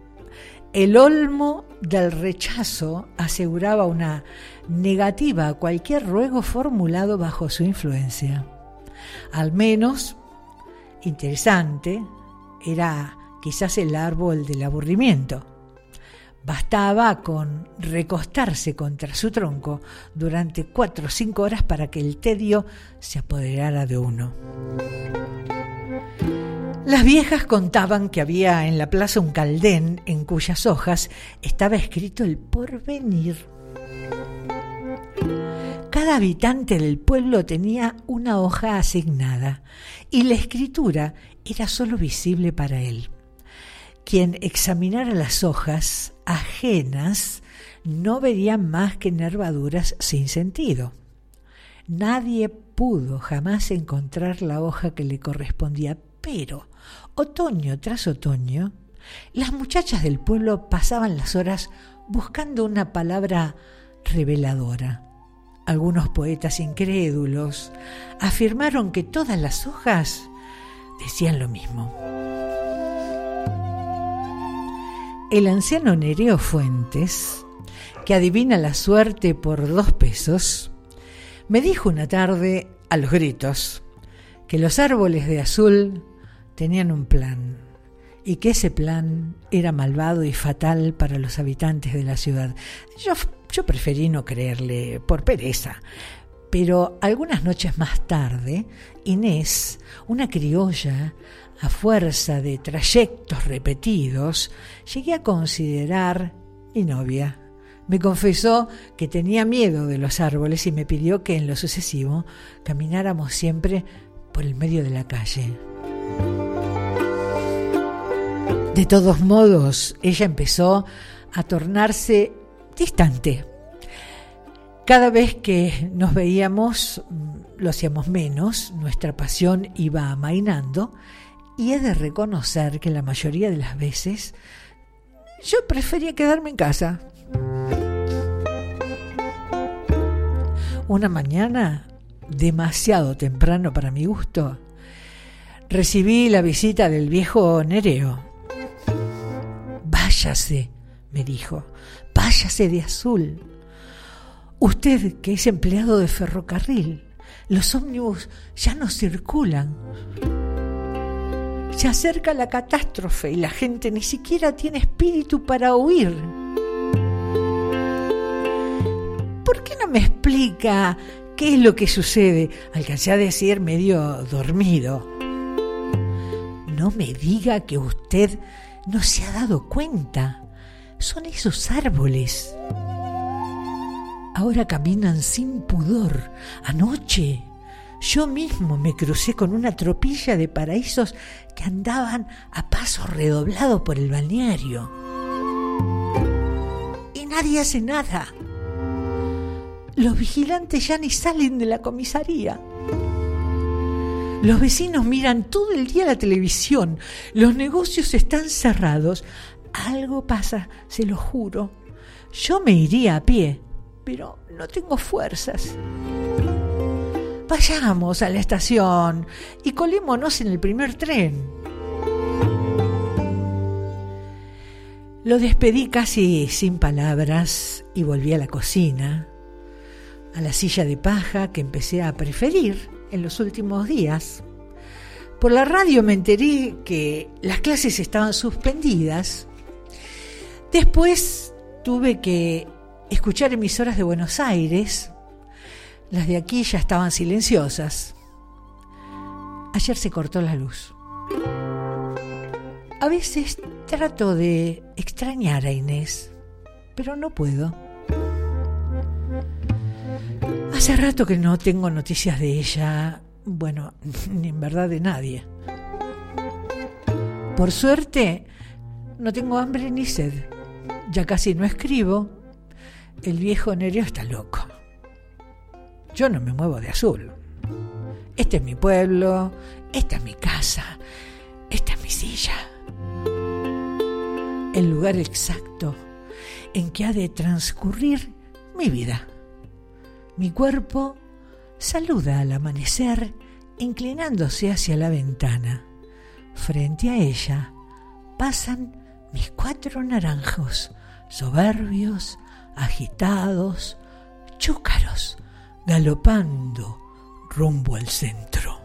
El olmo del rechazo aseguraba una negativa a cualquier ruego formulado bajo su influencia. Al menos, interesante, era quizás el árbol del aburrimiento Bastaba con recostarse contra su tronco durante cuatro o cinco horas para que el tedio se apoderara de uno. Las viejas contaban que había en la plaza un caldén en cuyas hojas estaba escrito el porvenir. Cada habitante del pueblo tenía una hoja asignada y la escritura era sólo visible para él. Quien examinara las hojas ajenas no vería más que nervaduras sin sentido. Nadie pudo jamás encontrar la hoja que le correspondía, pero otoño tras otoño, las muchachas del pueblo pasaban las horas buscando una palabra reveladora. Algunos poetas incrédulos afirmaron que todas las hojas decían lo mismo. El anciano Nereo Fuentes, que adivina la suerte por dos pesos, me dijo una tarde a los gritos que los árboles de azul tenían un plan y que ese plan era malvado y fatal para los habitantes de la ciudad. Yo, yo preferí no creerle por pereza, pero algunas noches más tarde, Inés, una criolla, a fuerza de trayectos repetidos, llegué a considerar mi novia. Me confesó que tenía miedo de los árboles y me pidió que en lo sucesivo camináramos siempre por el medio de la calle. De todos modos, ella empezó a tornarse distante. Cada vez que nos veíamos, mm, lo hacíamos menos, nuestra pasión iba amainando y he de reconocer que la mayoría de las veces yo prefería quedarme en casa. Una mañana, demasiado temprano para mi gusto, recibí la visita del viejo Nereo. Váyase, me dijo, váyase de azul. Usted que es empleado de ferrocarril, los ómnibus ya no circulan. Se acerca la catástrofe y la gente ni siquiera tiene espíritu para huir. ¿por qué no me explica qué es lo que sucede? Alcancé a decir medio dormido. No me diga que usted no se ha dado cuenta. Son esos árboles. Ahora caminan sin pudor. Anoche yo mismo me crucé con una tropilla de paraísos que andaban a paso redoblado por el balneario. Y nadie hace nada. Los vigilantes ya ni salen de la comisaría. Los vecinos miran todo el día la televisión. Los negocios están cerrados. Algo pasa, se lo juro. Yo me iría a pie, pero no tengo fuerzas. Vayamos a la estación y colémonos en el primer tren. Lo despedí casi sin palabras y volví a la cocina, a la silla de paja que empecé a preferir en los últimos días. Por la radio me enteré que las clases estaban suspendidas. Después tuve que escuchar emisoras de Buenos Aires las de aquí ya estaban silenciosas. Ayer se cortó la luz. A veces trato de extrañar a Inés, pero no puedo. Hace rato que no tengo noticias de ella, bueno, <laughs> ni en verdad de nadie. Por suerte, no tengo hambre ni sed. Ya casi no escribo. El viejo Nerio está loco. Yo no me muevo de azul. Este es mi pueblo, esta es mi casa, esta es mi silla. El lugar exacto en que ha de transcurrir mi vida. Mi cuerpo saluda al amanecer inclinándose hacia la ventana. Frente a ella pasan mis cuatro naranjos, soberbios, agitados, chúcaros, galopando rumbo al centro.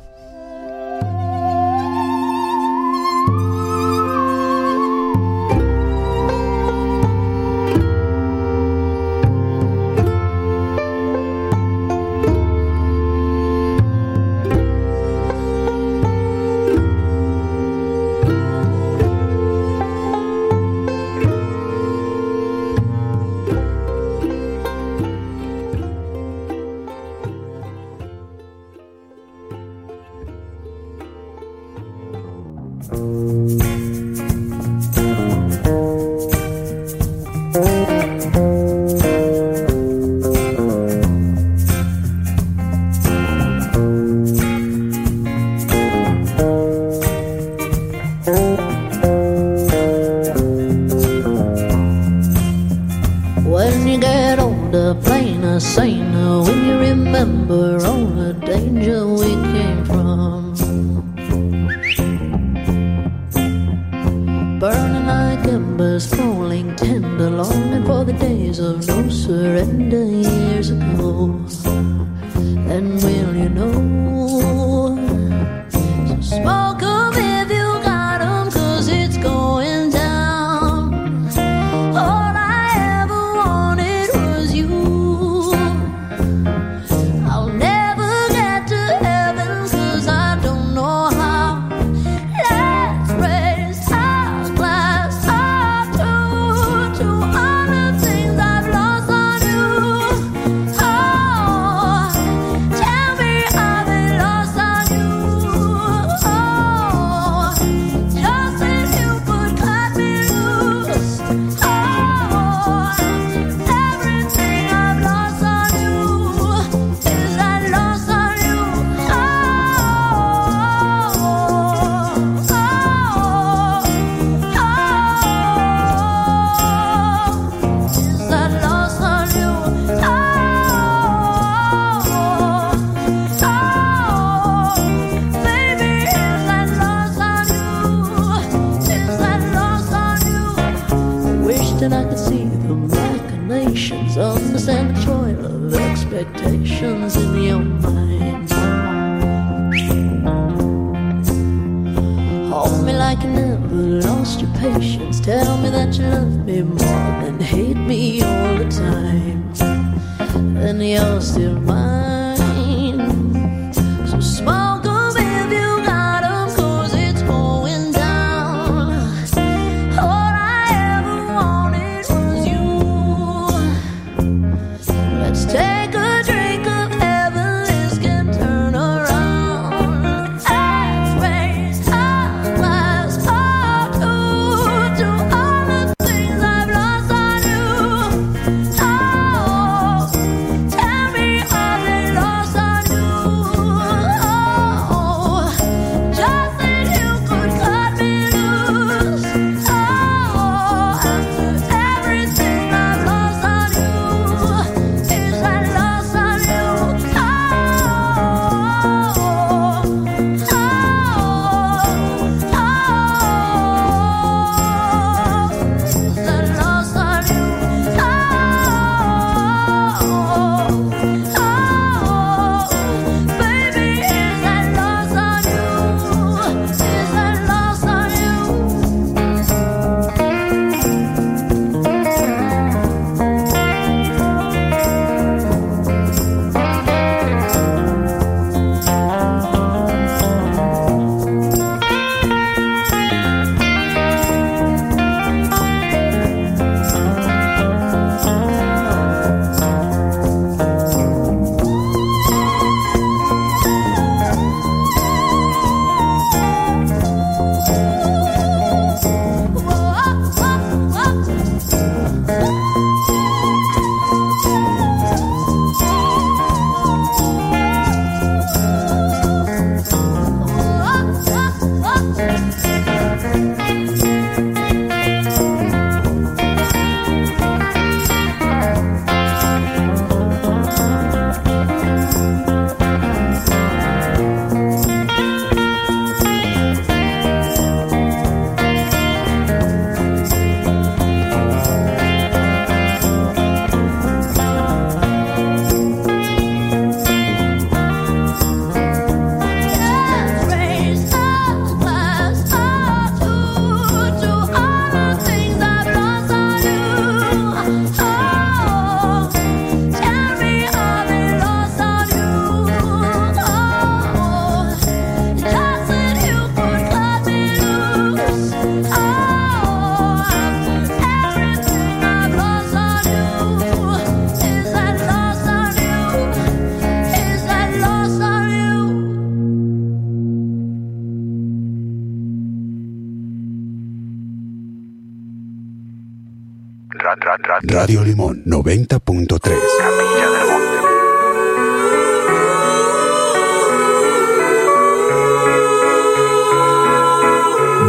Radio Limón 90.3.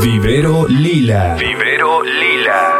Vivero Lila. Vivero Lila.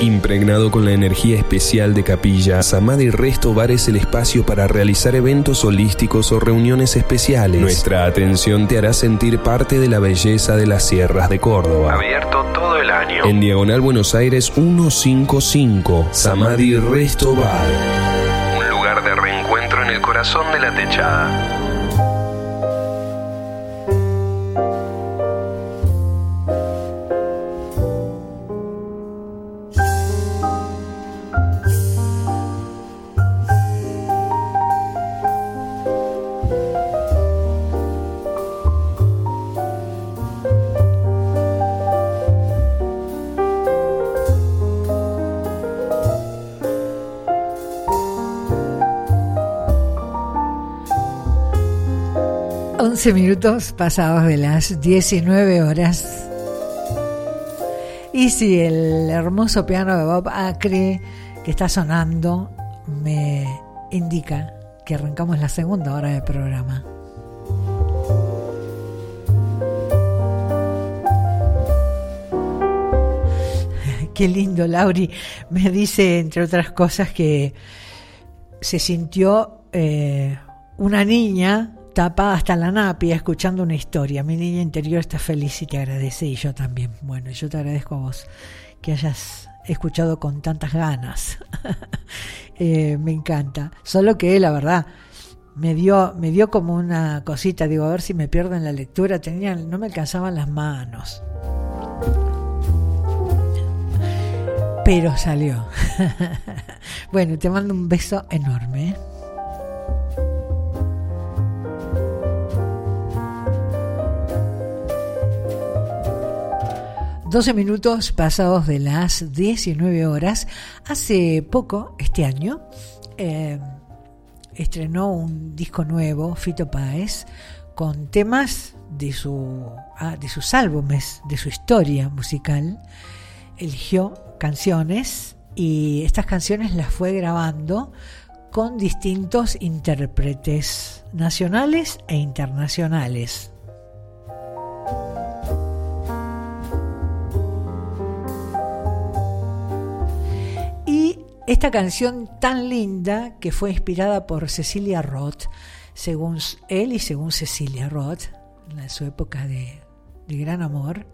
Impregnado con la energía especial de Capilla, Samadhi Resto Bar es el espacio para realizar eventos holísticos o reuniones especiales. Nuestra atención te hará sentir parte de la belleza de las sierras de Córdoba. Abierto todo el año. En Diagonal Buenos Aires 155, Samadhi Resto Bar. Un lugar de reencuentro en el corazón de la techada. Once minutos pasados de las 19 horas. Y si el hermoso piano de Bob Acre que está sonando me indica que arrancamos la segunda hora del programa. <laughs> Qué lindo, Lauri. Me dice, entre otras cosas, que se sintió eh, una niña tapada hasta la napia escuchando una historia. Mi niña interior está feliz y te agradece y yo también. Bueno, yo te agradezco a vos que hayas escuchado con tantas ganas. <laughs> Eh, me encanta. Solo que la verdad me dio me dio como una cosita, digo, a ver si me pierdo en la lectura, tenía no me alcanzaban las manos. Pero salió. <laughs> bueno, te mando un beso enorme. ¿eh? 12 minutos pasados de las 19 horas. Hace poco, este año, eh, estrenó un disco nuevo, Fito Páez, con temas de, su, ah, de sus álbumes, de su historia musical. Eligió canciones y estas canciones las fue grabando con distintos intérpretes nacionales e internacionales. Esta canción tan linda que fue inspirada por Cecilia Roth, según él y según Cecilia Roth, en su época de, gran amor,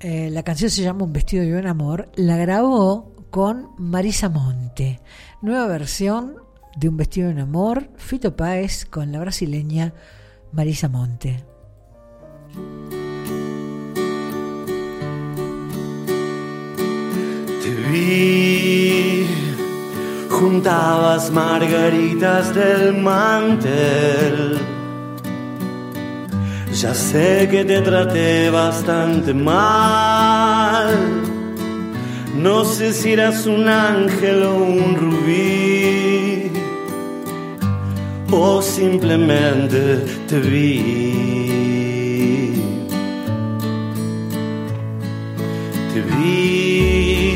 eh, la canción se llama Un vestido de buen amor, la grabó con Marisa Monte, nueva versión de Un vestido de un amor, Fito Páez con la brasileña Marisa Monte. Te vi, juntabas margaritas del mantel. Ya sé que te traté bastante mal. No sé si eras un ángel o un rubí. O simplemente te vi. Te vi.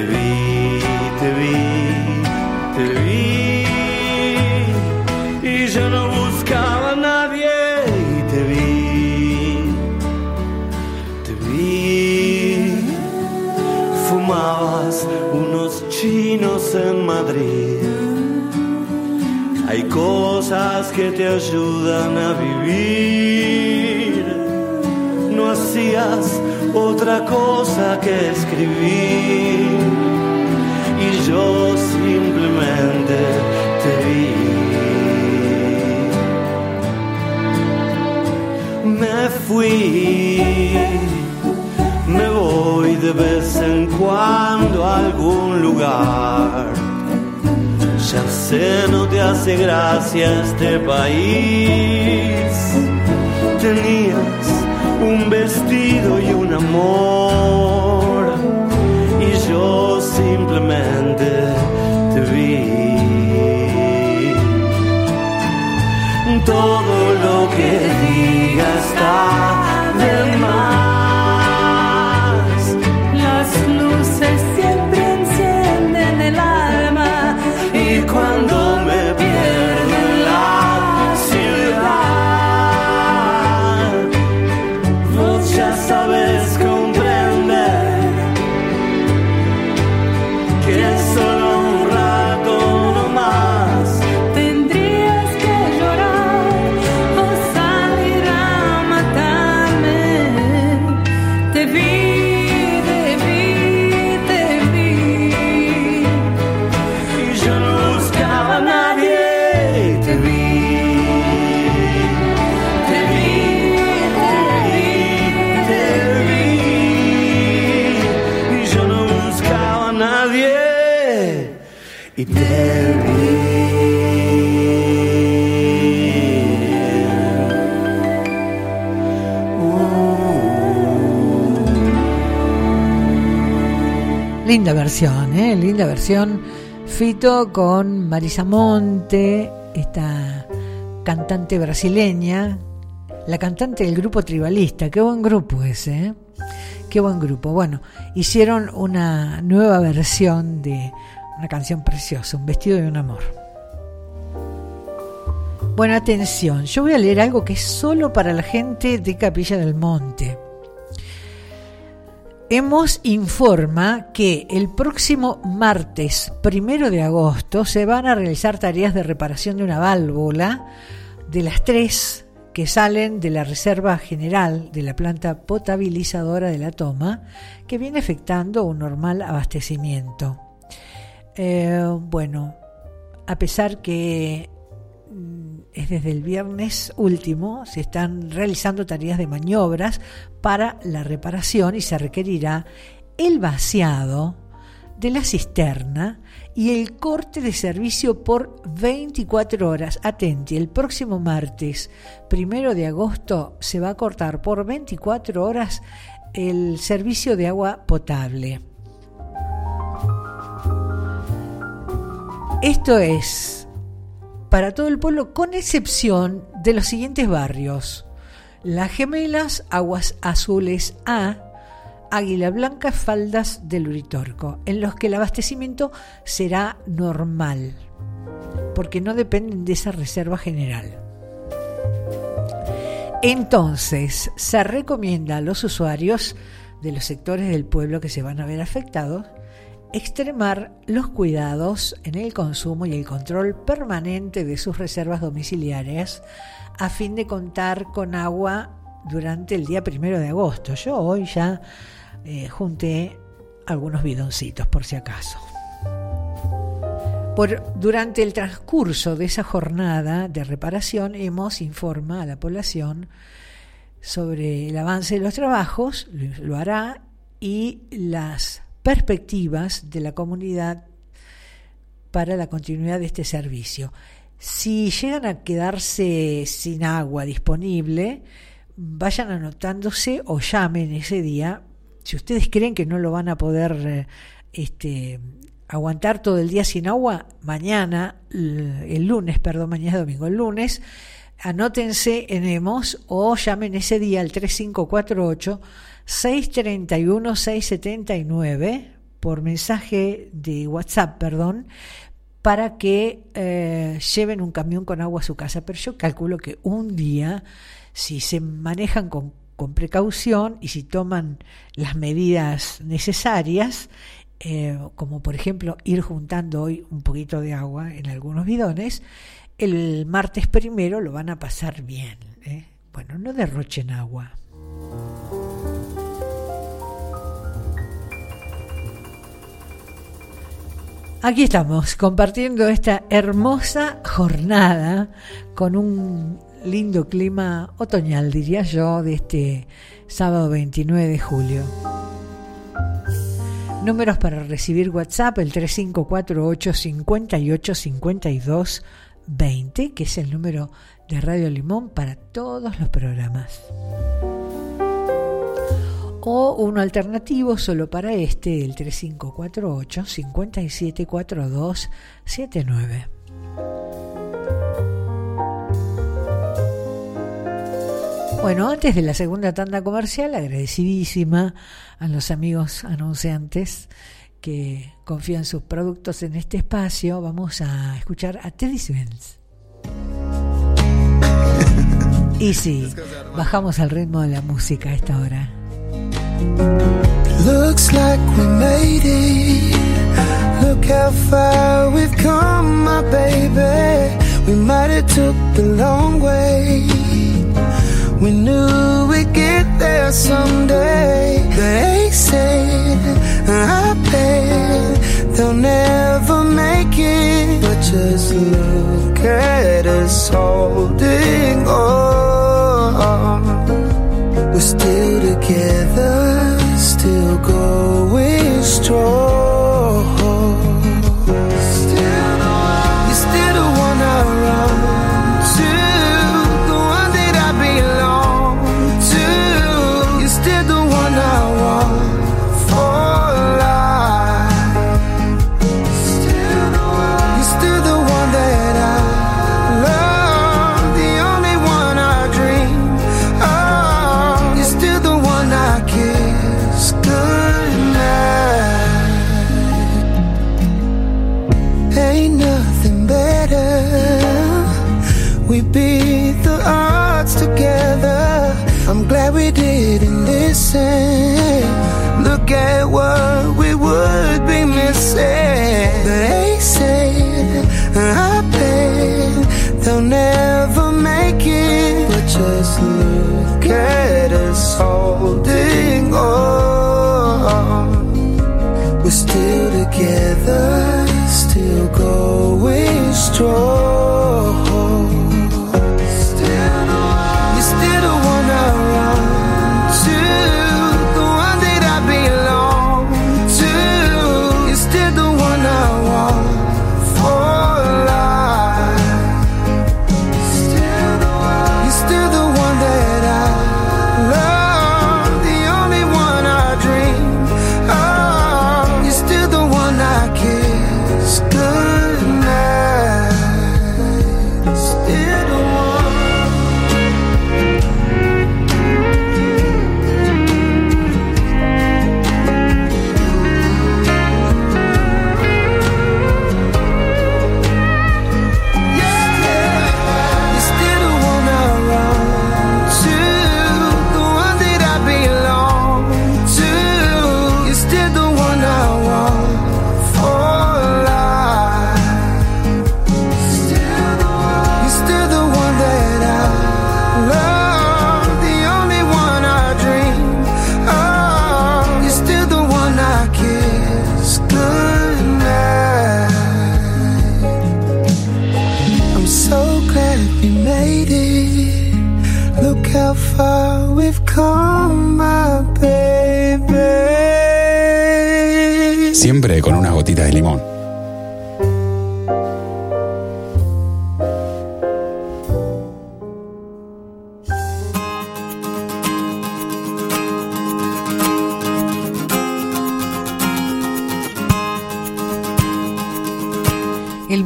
Te vi, te vi, te vi. Y yo no buscaba a nadie. Te vi, te vi. Fumabas unos chinos en Madrid. Hay cosas que te ayudan a vivir. No hacías otra cosa que escribir y yo simplemente te vi. Me fui, me voy de vez en cuando a algún lugar. Ya sé, no te hace gracia este país. Tenías un vestido y un Y yo simplemente te vi. Todo lo que diga está de más. Linda versión, ¿eh? Linda versión. Fito con Marisa Monte, esta cantante brasileña, la cantante del grupo Tribalista. Qué buen grupo ese, ¿eh? Qué buen grupo. Bueno, hicieron una nueva versión de una canción preciosa, Un vestido de un amor. Bueno, atención, yo voy a leer algo que es solo para la gente de Capilla del Monte. Hemos informa que el próximo martes primero de agosto se van a realizar tareas de reparación de una válvula de las tres que salen de la Reserva General de la planta potabilizadora de la toma, que viene afectando un normal abastecimiento. Eh, bueno, a pesar que es desde el viernes último, se están realizando tareas de maniobras para la reparación y se requerirá el vaciado de la cisterna y el corte de servicio por 24 horas. Atenti, el próximo martes, primero de agosto, se va a cortar por 24 horas el servicio de agua potable. Esto es para todo el pueblo, con excepción de los siguientes barrios. Las Gemelas, Aguas Azules A, Águila Blanca, Faldas del Uritorco, en los que el abastecimiento será normal, porque no dependen de esa reserva general. Entonces, se recomienda a los usuarios de los sectores del pueblo que se van a ver afectados extremar los cuidados en el consumo y el control permanente de sus reservas domiciliarias a fin de contar con agua durante el día primero de agosto. Yo hoy ya eh, junté algunos bidoncitos por si acaso. Por, durante el transcurso de esa jornada de reparación hemos informa a la población sobre el avance de los trabajos, lo, lo hará, y las perspectivas de la comunidad para la continuidad de este servicio. Si llegan a quedarse sin agua disponible, vayan anotándose o llamen ese día. Si ustedes creen que no lo van a poder eh, este, aguantar todo el día sin agua, mañana, el lunes, perdón, mañana es domingo, el lunes, anótense en EMOS o llamen ese día al 3548 631 679 por mensaje de WhatsApp, perdón, para que eh, lleven un camión con agua a su casa. Pero yo calculo que un día, si se manejan con, con precaución y si toman las medidas necesarias, eh, como por ejemplo ir juntando hoy un poquito de agua en algunos bidones, el martes primero lo van a pasar bien. ¿eh? Bueno, no derrochen agua. Aquí estamos compartiendo esta hermosa jornada con un lindo clima otoñal, diría yo, de este sábado 29 de julio. Números para recibir WhatsApp, el 3548 58 52 20, que es el número de Radio Limón para todos los programas. O uno alternativo solo para este, el 3548 5742 79. Bueno, antes de la segunda tanda comercial, agradecidísima a los amigos anunciantes que confían sus productos en este espacio, vamos a escuchar a Teddy Swims. <laughs> Y sí, bajamos al ritmo de la música a esta hora. Looks like we made it. Look how far we've come, my baby. We might have took the long way. We knew we'd get there someday. They said, I bet they'll never make it. But just look at us holding on. We're still together, still going strong.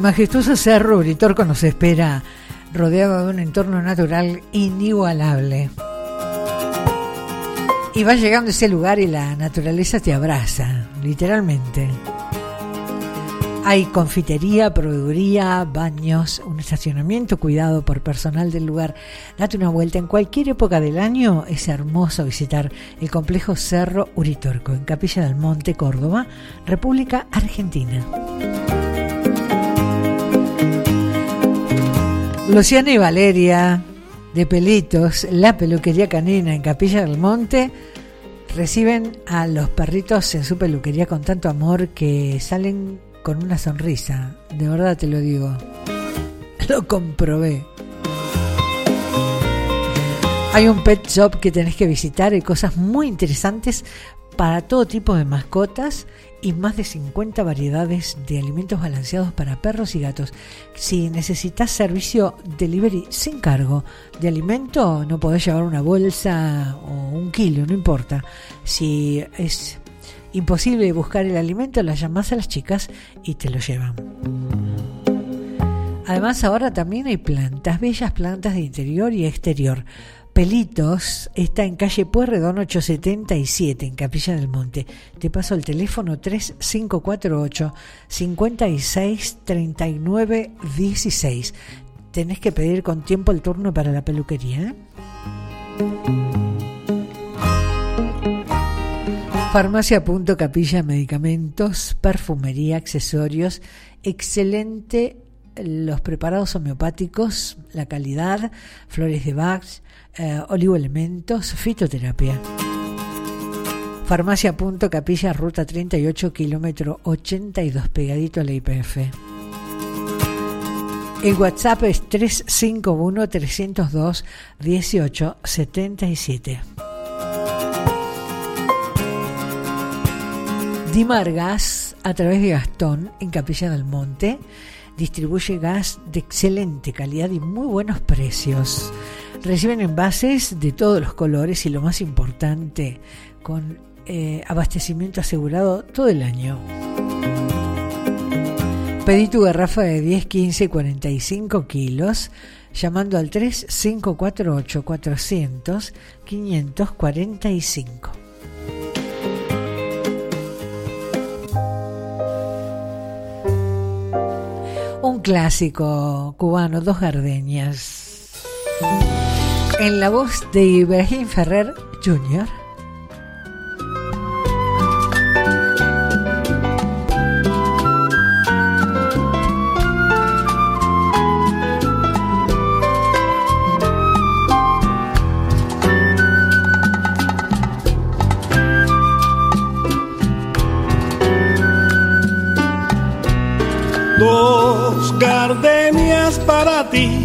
Majestuoso cerro Uritorco nos espera rodeado de un entorno natural inigualable. Y vas llegando a ese lugar y la naturaleza te abraza, literalmente. Hay confitería, proveeduría, baños, un estacionamiento cuidado por personal del lugar. Date una vuelta en cualquier época del año. Es hermoso visitar el complejo Cerro Uritorco en Capilla del Monte, Córdoba, República Argentina. Luciana y Valeria de Pelitos, la peluquería canina en Capilla del Monte, reciben a los perritos en su peluquería con tanto amor que salen con una sonrisa. De verdad te lo digo. <laughs> Lo comprobé. Hay un pet shop que tenés que visitar, hay cosas muy interesantes para todo tipo de mascotas y más de 50 variedades de alimentos balanceados para perros y gatos. Si necesitas servicio delivery sin cargo de alimento, no podés llevar una bolsa o un kilo, no importa. Si es imposible buscar el alimento, las llamás a las chicas y te lo llevan. Además, ahora también hay plantas, bellas plantas de interior y exterior. Pelitos está en calle Pueyrredón 877 en Capilla del Monte. Te paso el teléfono 3548 56 39 16. Tenés que pedir con tiempo el turno para la peluquería. ¿eh? Farmacia Punto Capilla Medicamentos, perfumería, accesorios, excelente los preparados homeopáticos, la calidad, flores de Bach, eh, oligoelementos, fitoterapia. Farmacia Punto Capilla, ruta 38, kilómetro 82, pegadito a la IPF. El WhatsApp es 351-302-1877. Dimar Gas, a través de Gastón, en Capilla del Monte, distribuye gas de excelente calidad y muy buenos precios. Reciben envases de todos los colores y lo más importante, con eh, abastecimiento asegurado todo el año. Pedí tu garrafa de 10, 15, 45 kilos llamando al 3548 400 545. Un clásico cubano, Dos Gardenias. En la voz de Ibrahim Ferrer Jr. Dos gardenias para ti,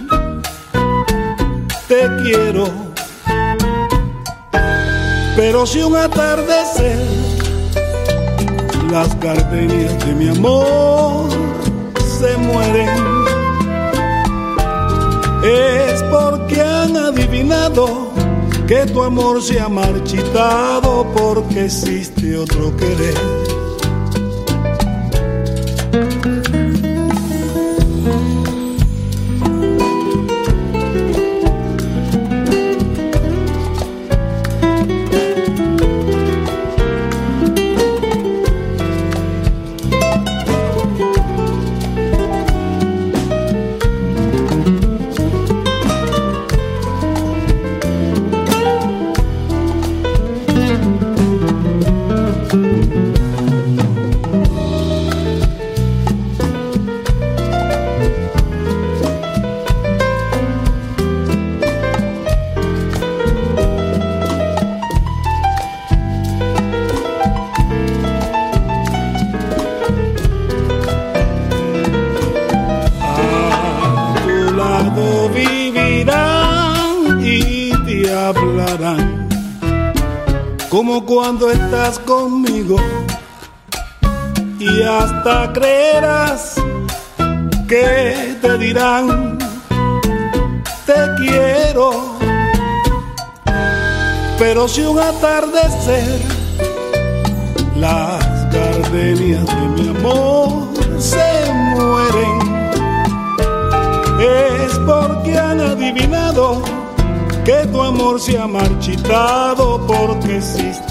te quiero. Pero si un atardecer las gardenias de mi amor se mueren, es porque han adivinado que tu amor se ha marchitado porque existe otro querer. Conmigo y hasta creerás que te dirán te quiero pero si un atardecer las gardenias de mi amor se mueren es porque han adivinado que tu amor se ha marchitado porque existe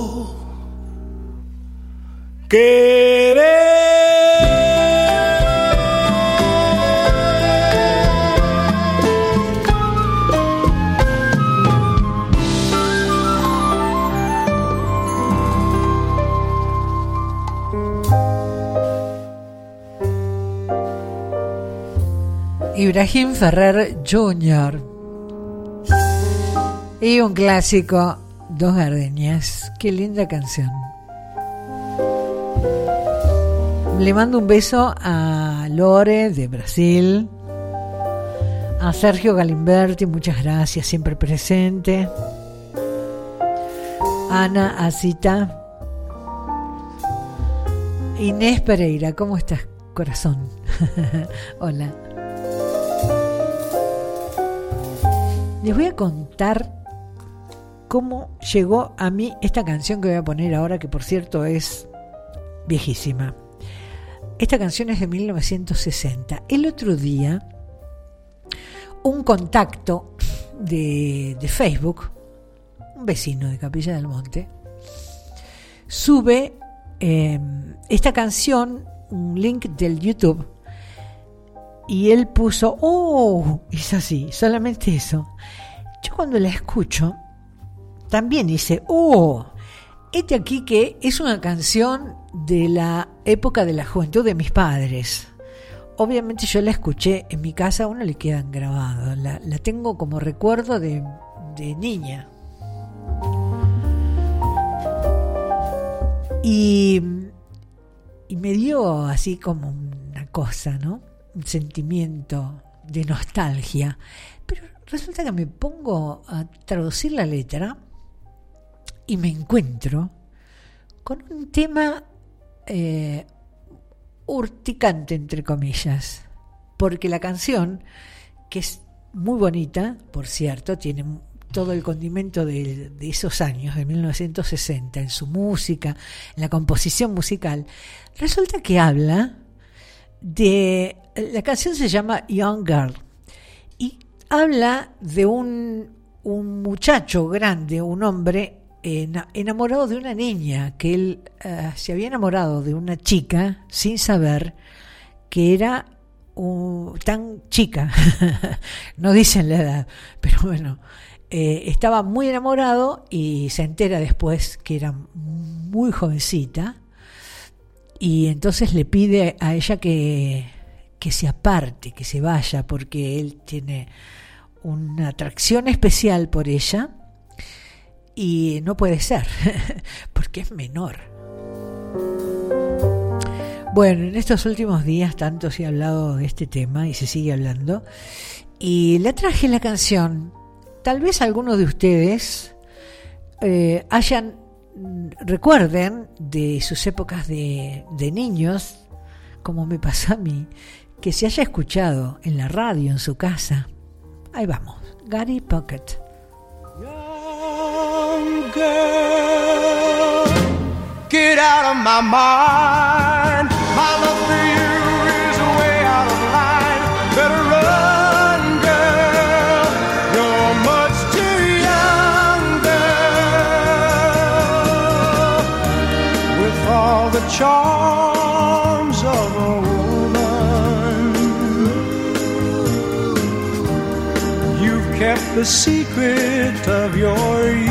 Ibrahim Ferrer Jr. Y un clásico, Dos Gardenias. Qué linda canción. Le mando un beso a Lore de Brasil, a Sergio Galimberti, muchas gracias, siempre presente. Ana Asita. Inés Pereira, ¿cómo estás, corazón? <laughs> Hola. Les voy a contar cómo llegó a mí esta canción que voy a poner ahora, que por cierto es viejísima. Esta canción es de 1960. El otro día, un contacto de, Facebook, un vecino de Capilla del Monte, sube eh, esta canción, un link del YouTube, y él puso, oh, es así, solamente eso. Yo cuando la escucho, también dice, oh, este aquí que es una canción de la época de la juventud de mis padres. Obviamente yo la escuché en mi casa, uno le quedan grabados, la, la tengo como recuerdo de, de niña. Y, y me dio así como una cosa, ¿no? Un sentimiento de nostalgia. Pero resulta que me pongo a traducir la letra y me encuentro con un tema eh, urticante, entre comillas, porque la canción, que es muy bonita, por cierto, tiene todo el condimento de, de, esos años, de 1960, en su música, en la composición musical, resulta que habla de... La canción se llama Young Girl y habla de un, un muchacho grande, un hombre enamorado de una niña, que él uh, se había enamorado de una chica sin saber que era tan chica, <laughs> no dicen la edad, pero bueno, eh, estaba muy enamorado y se entera después que era muy jovencita y entonces le pide a ella que, que se aparte, que se vaya, porque él tiene una atracción especial por ella y no puede ser, <laughs> porque es menor. Bueno, en estos últimos días tanto se ha hablado de este tema y se sigue hablando. Y le traje la canción. Tal vez algunos de ustedes eh, hayan, recuerden de sus épocas de, de niños, como me pasó a mí, que se haya escuchado en la radio, en su casa. Ahí vamos, Gary Pocket. girl. Get out of my mind. Charms of a woman, you've kept the secret of your youth.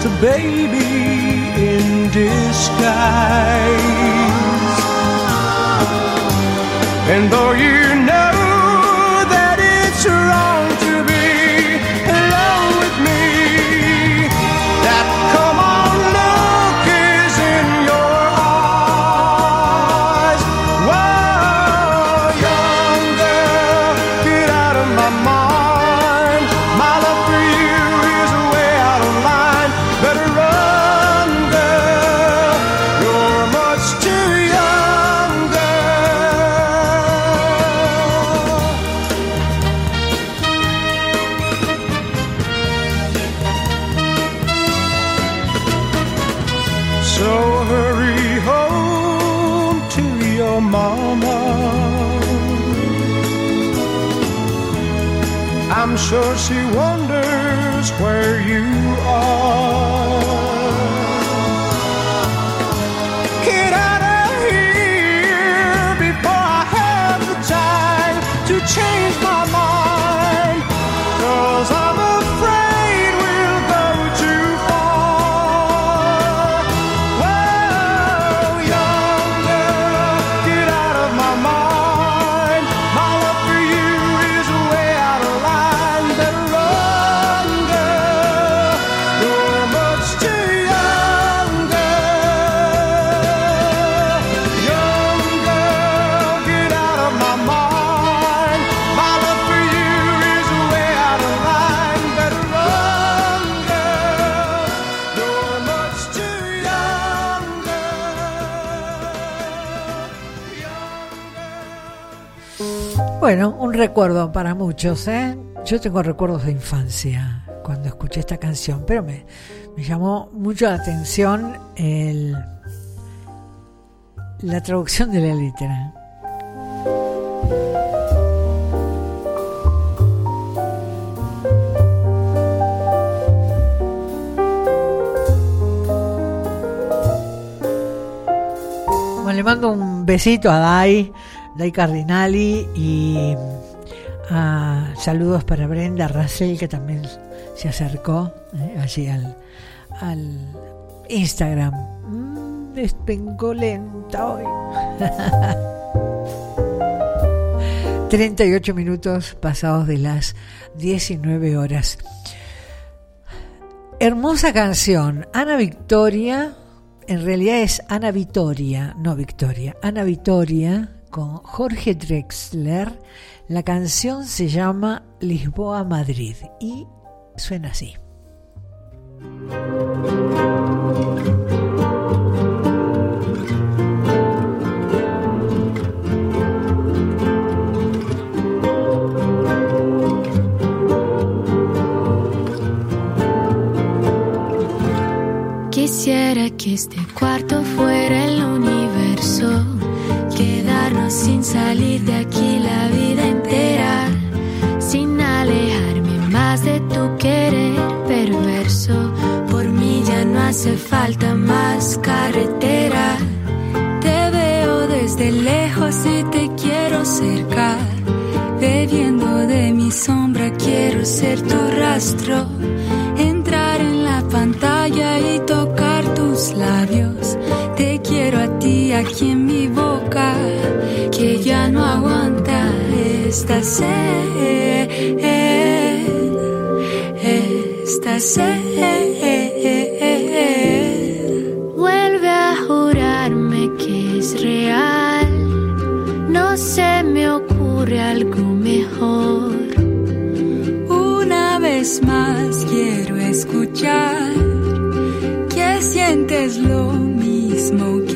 Just a baby in disguise. And though you recuerdo para muchos, ¿eh? Yo tengo recuerdos de infancia cuando escuché esta canción, pero me, llamó mucho la atención el, la traducción de la letra. Bueno, le mando un besito a Dai, Dai Cardinali y ah, saludos para Brenda Russell que también se acercó eh, allí al, Instagram. Mm, vengo lenta hoy. <laughs> 38 minutos pasados de las 19 horas. Hermosa canción. Ana Victoria, en realidad es Ana Victoria, no Victoria. Ana Victoria con Jorge Drexler. La canción se llama Lisboa Madrid y suena así. Quisiera que este cuarto fuera el universo, sin salir de aquí la vida entera, sin alejarme más de tu querer perverso. Por mí ya no hace falta más carretera. Te veo desde lejos y te quiero cerca. Bebiendo de mi sombra quiero ser tu rastro. Entrar en la pantalla y tocar tus labios. Te quiero a ti aquí en mi boca, aguanta esta sed. Esta sed. Vuelve a jurarme que es real. No se me ocurre algo mejor. Una vez más quiero escuchar que sientes lo mismo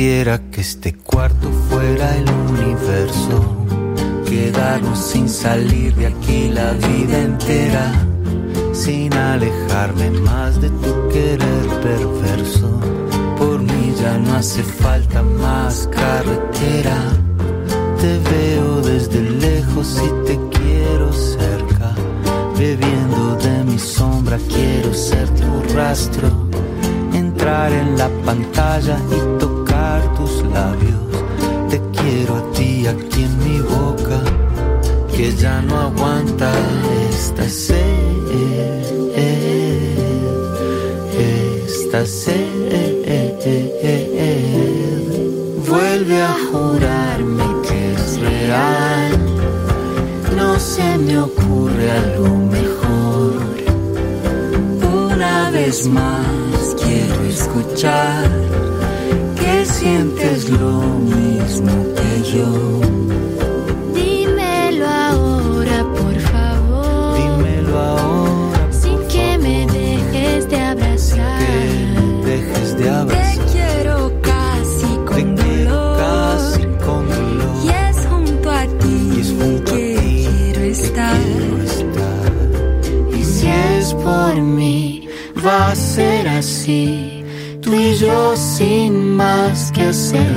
Quisiera que este cuarto fuera el universo, quedarnos sin salir de aquí la vida entera, sin alejarme más de tu querer perverso. Por mí ya no hace falta más carretera, te veo desde lejos y te quiero cerca, bebiendo de mi sombra quiero ser tu rastro. Entrar en la pantalla y tocar tus labios. Te quiero a ti aquí en mi boca, que ya no aguanta esta sed, esta sed. Vuelve a jurarme que es real, no se me ocurre algo mejor. Una vez más quiero escuchar Tú y yo sin más que hacer.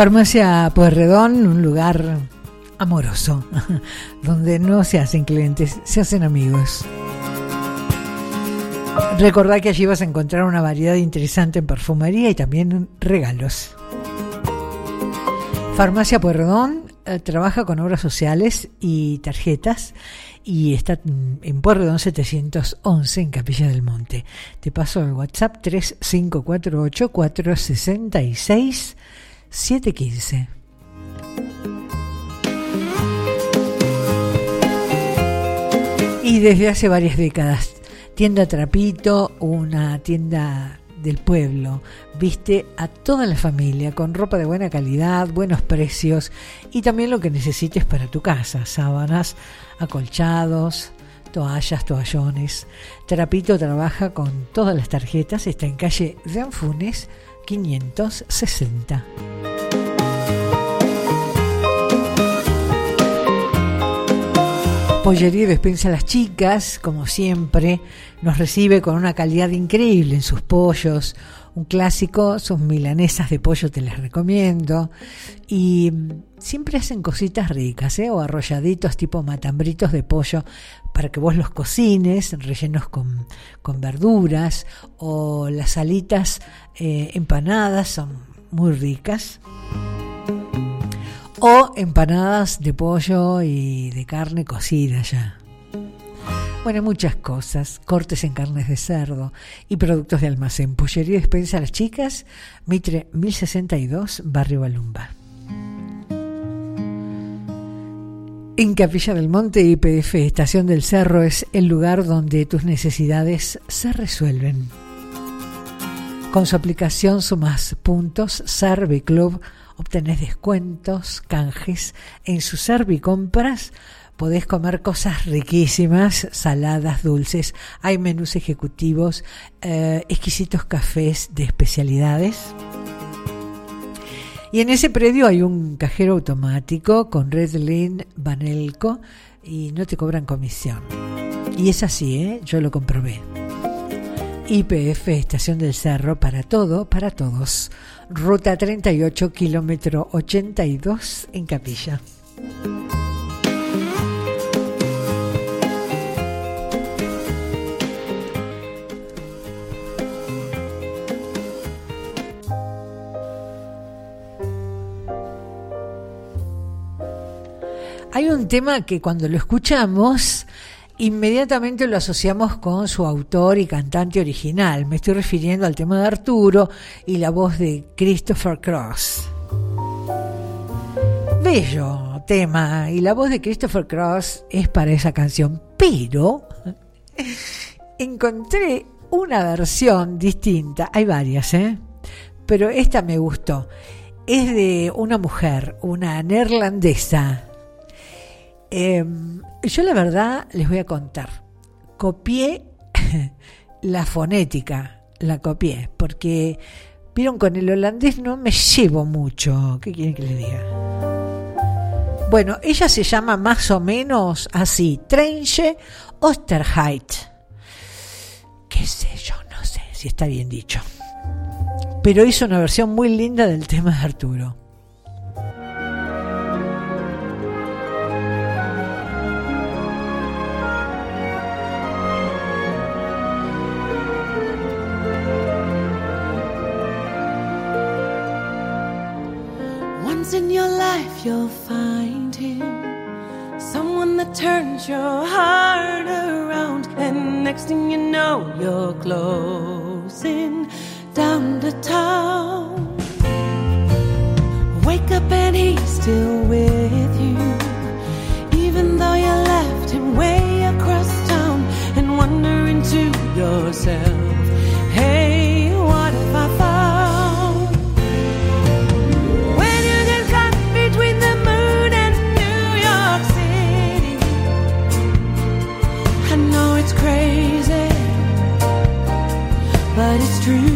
Farmacia Pueyrredón, un lugar amoroso, <laughs> donde no se hacen clientes, se hacen amigos. Recordá que allí vas a encontrar una variedad interesante en perfumería y también regalos. Farmacia Pueyrredón eh, trabaja con obras sociales y tarjetas y está en Pueyrredón 711 en Capilla del Monte. Te paso el WhatsApp 3548 466 715. Y desde hace varias décadas, tienda Trapito, una tienda del pueblo, viste a toda la familia con ropa de buena calidad, buenos precios y también lo que necesites para tu casa, sábanas, acolchados, toallas, toallones. Trapito trabaja con todas las tarjetas, está en calle de Anfunes 560. Pollería Despensa las Chicas, como siempre, nos recibe con una calidad increíble en sus pollos. Un clásico, sus milanesas de pollo te las recomiendo. Y mm, siempre hacen cositas ricas, ¿eh? o arrolladitos tipo matambritos de pollo para que vos los cocines, rellenos con, con verduras, o las alitas eh, empanadas, son muy ricas o empanadas de pollo y de carne cocida ya. Bueno, muchas cosas, cortes en carnes de cerdo y productos de almacén. Pollería y despensa a las chicas, Mitre 1062, Barrio Balumba. En Capilla del Monte IPF Estación del Cerro es el lugar donde tus necesidades se resuelven. Con su aplicación sumas puntos Servi Club, obtenés descuentos, canjes. En su Servicompras podés comer cosas riquísimas, saladas, dulces. Hay menús ejecutivos, eh, exquisitos cafés de especialidades. Y en ese predio hay un cajero automático con Redline Banelco y no te cobran comisión. Y es así, ¿eh? yo lo comprobé. IPF Estación del Cerro para todo, para todos. Ruta 38, kilómetro 82 en Capilla. Hay un tema que cuando lo escuchamos inmediatamente lo asociamos con su autor y cantante original. Me estoy refiriendo al tema de Arturo y la voz de Christopher Cross. Bello tema y la voz de Christopher Cross es para esa canción, pero encontré una versión distinta. Hay varias, ¿eh? Pero esta me gustó. Es de una mujer, una neerlandesa. Eh, yo la verdad les voy a contar. Copié <laughs> la fonética, la copié, porque vieron con el holandés no me llevo mucho. ¿Qué quieren que les diga? Bueno, ella se llama más o menos así, Trenche Osterheit. Qué sé yo, no sé si está bien dicho. Pero hizo una versión muy linda del tema de Arturo. You'll find him. Someone that turns your heart around. And next thing you know, you're closing down the town. Wake up and he's still with you. Even though you left him way across town. And wondering to yourself, but it's true.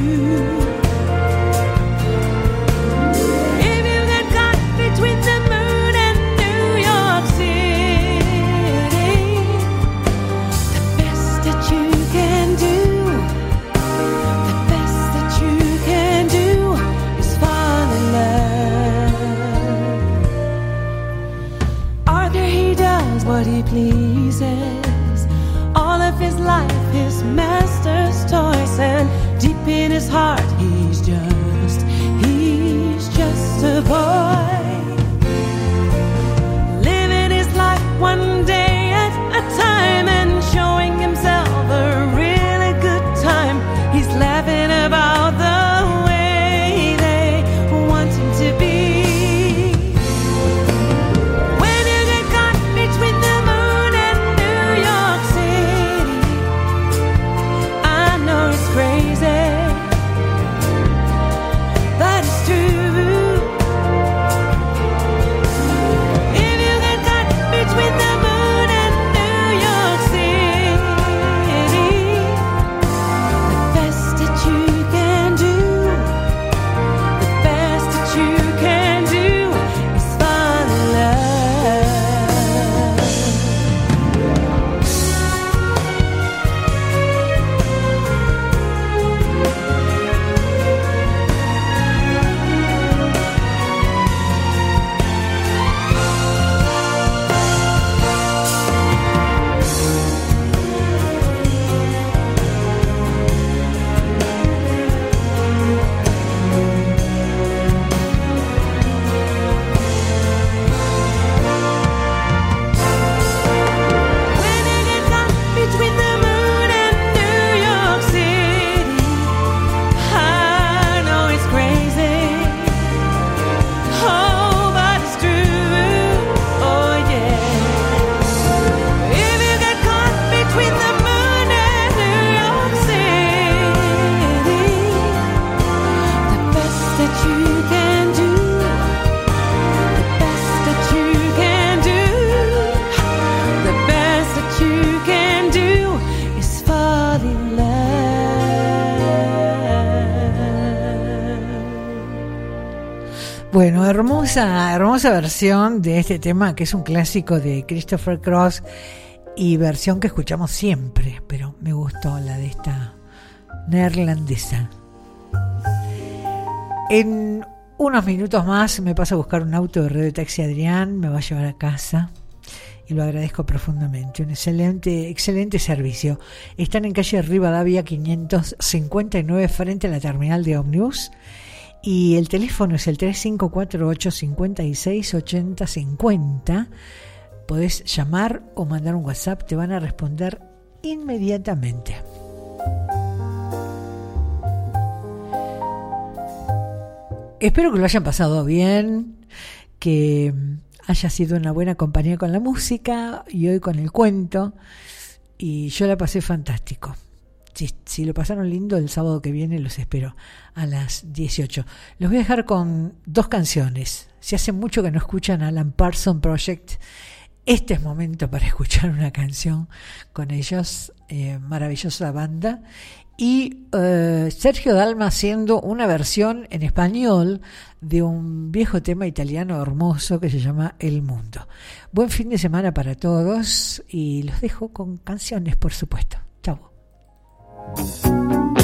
Love. Hermosa, versión de este tema que es un clásico de Christopher Cross y versión que escuchamos siempre, pero me gustó la de esta neerlandesa. En unos minutos más me paso a buscar un auto de Radio Taxi Adrián, me va a llevar a casa y lo agradezco profundamente. Un excelente, excelente servicio. Están en calle Rivadavia 559 frente a la terminal de Omnibus y el teléfono es el 3548 56 80 50. Podés llamar o mandar un WhatsApp, te van a responder inmediatamente. Espero que lo hayan pasado bien, que haya sido una buena compañía con la música y hoy con el cuento. Y yo la pasé fantástico. Si, lo pasaron lindo, el sábado que viene los espero a las 18. Los voy a dejar con dos canciones. Si hace mucho que no escuchan Alan Parson Project, este es momento para <laughs> escuchar una canción con ellos. eh, maravillosa banda. Y eh, Sergio Dalma haciendo una versión en español de un viejo tema italiano hermoso que se llama El Mundo. Buen fin de semana para todos y los dejo con canciones, por supuesto. Thank you.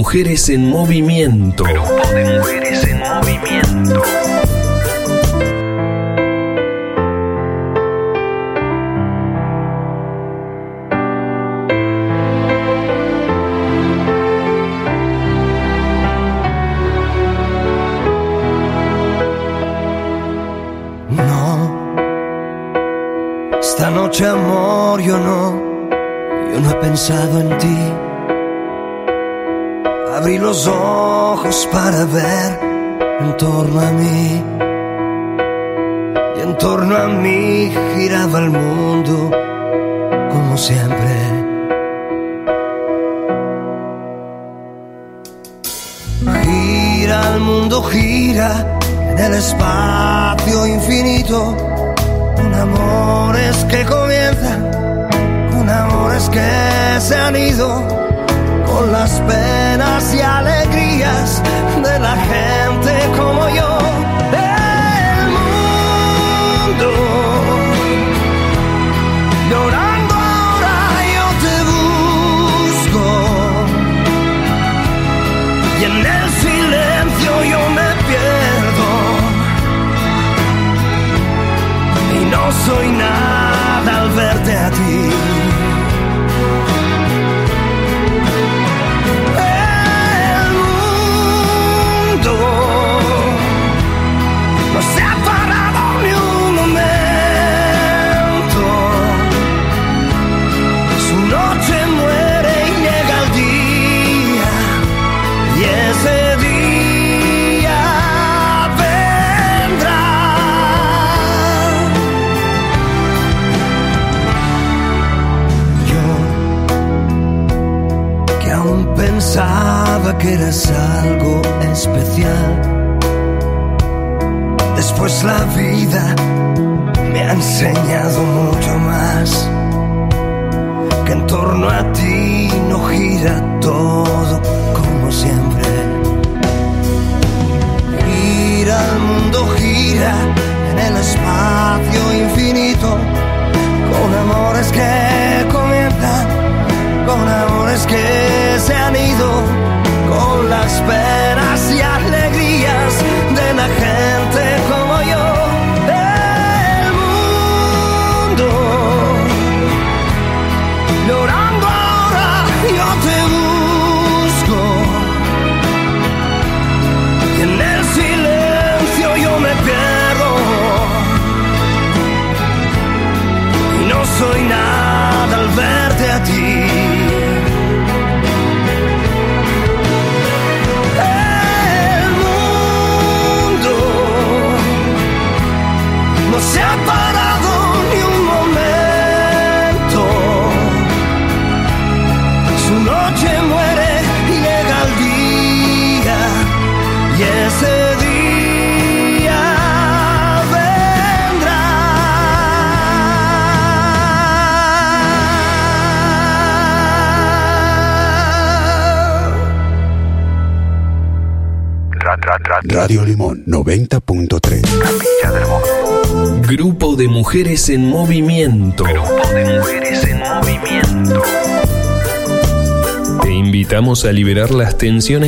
Mujeres en Movimiento. De mujeres. Mujeres en Movimiento. Grupo de Mujeres en Movimiento. Te invitamos a liberar las tensiones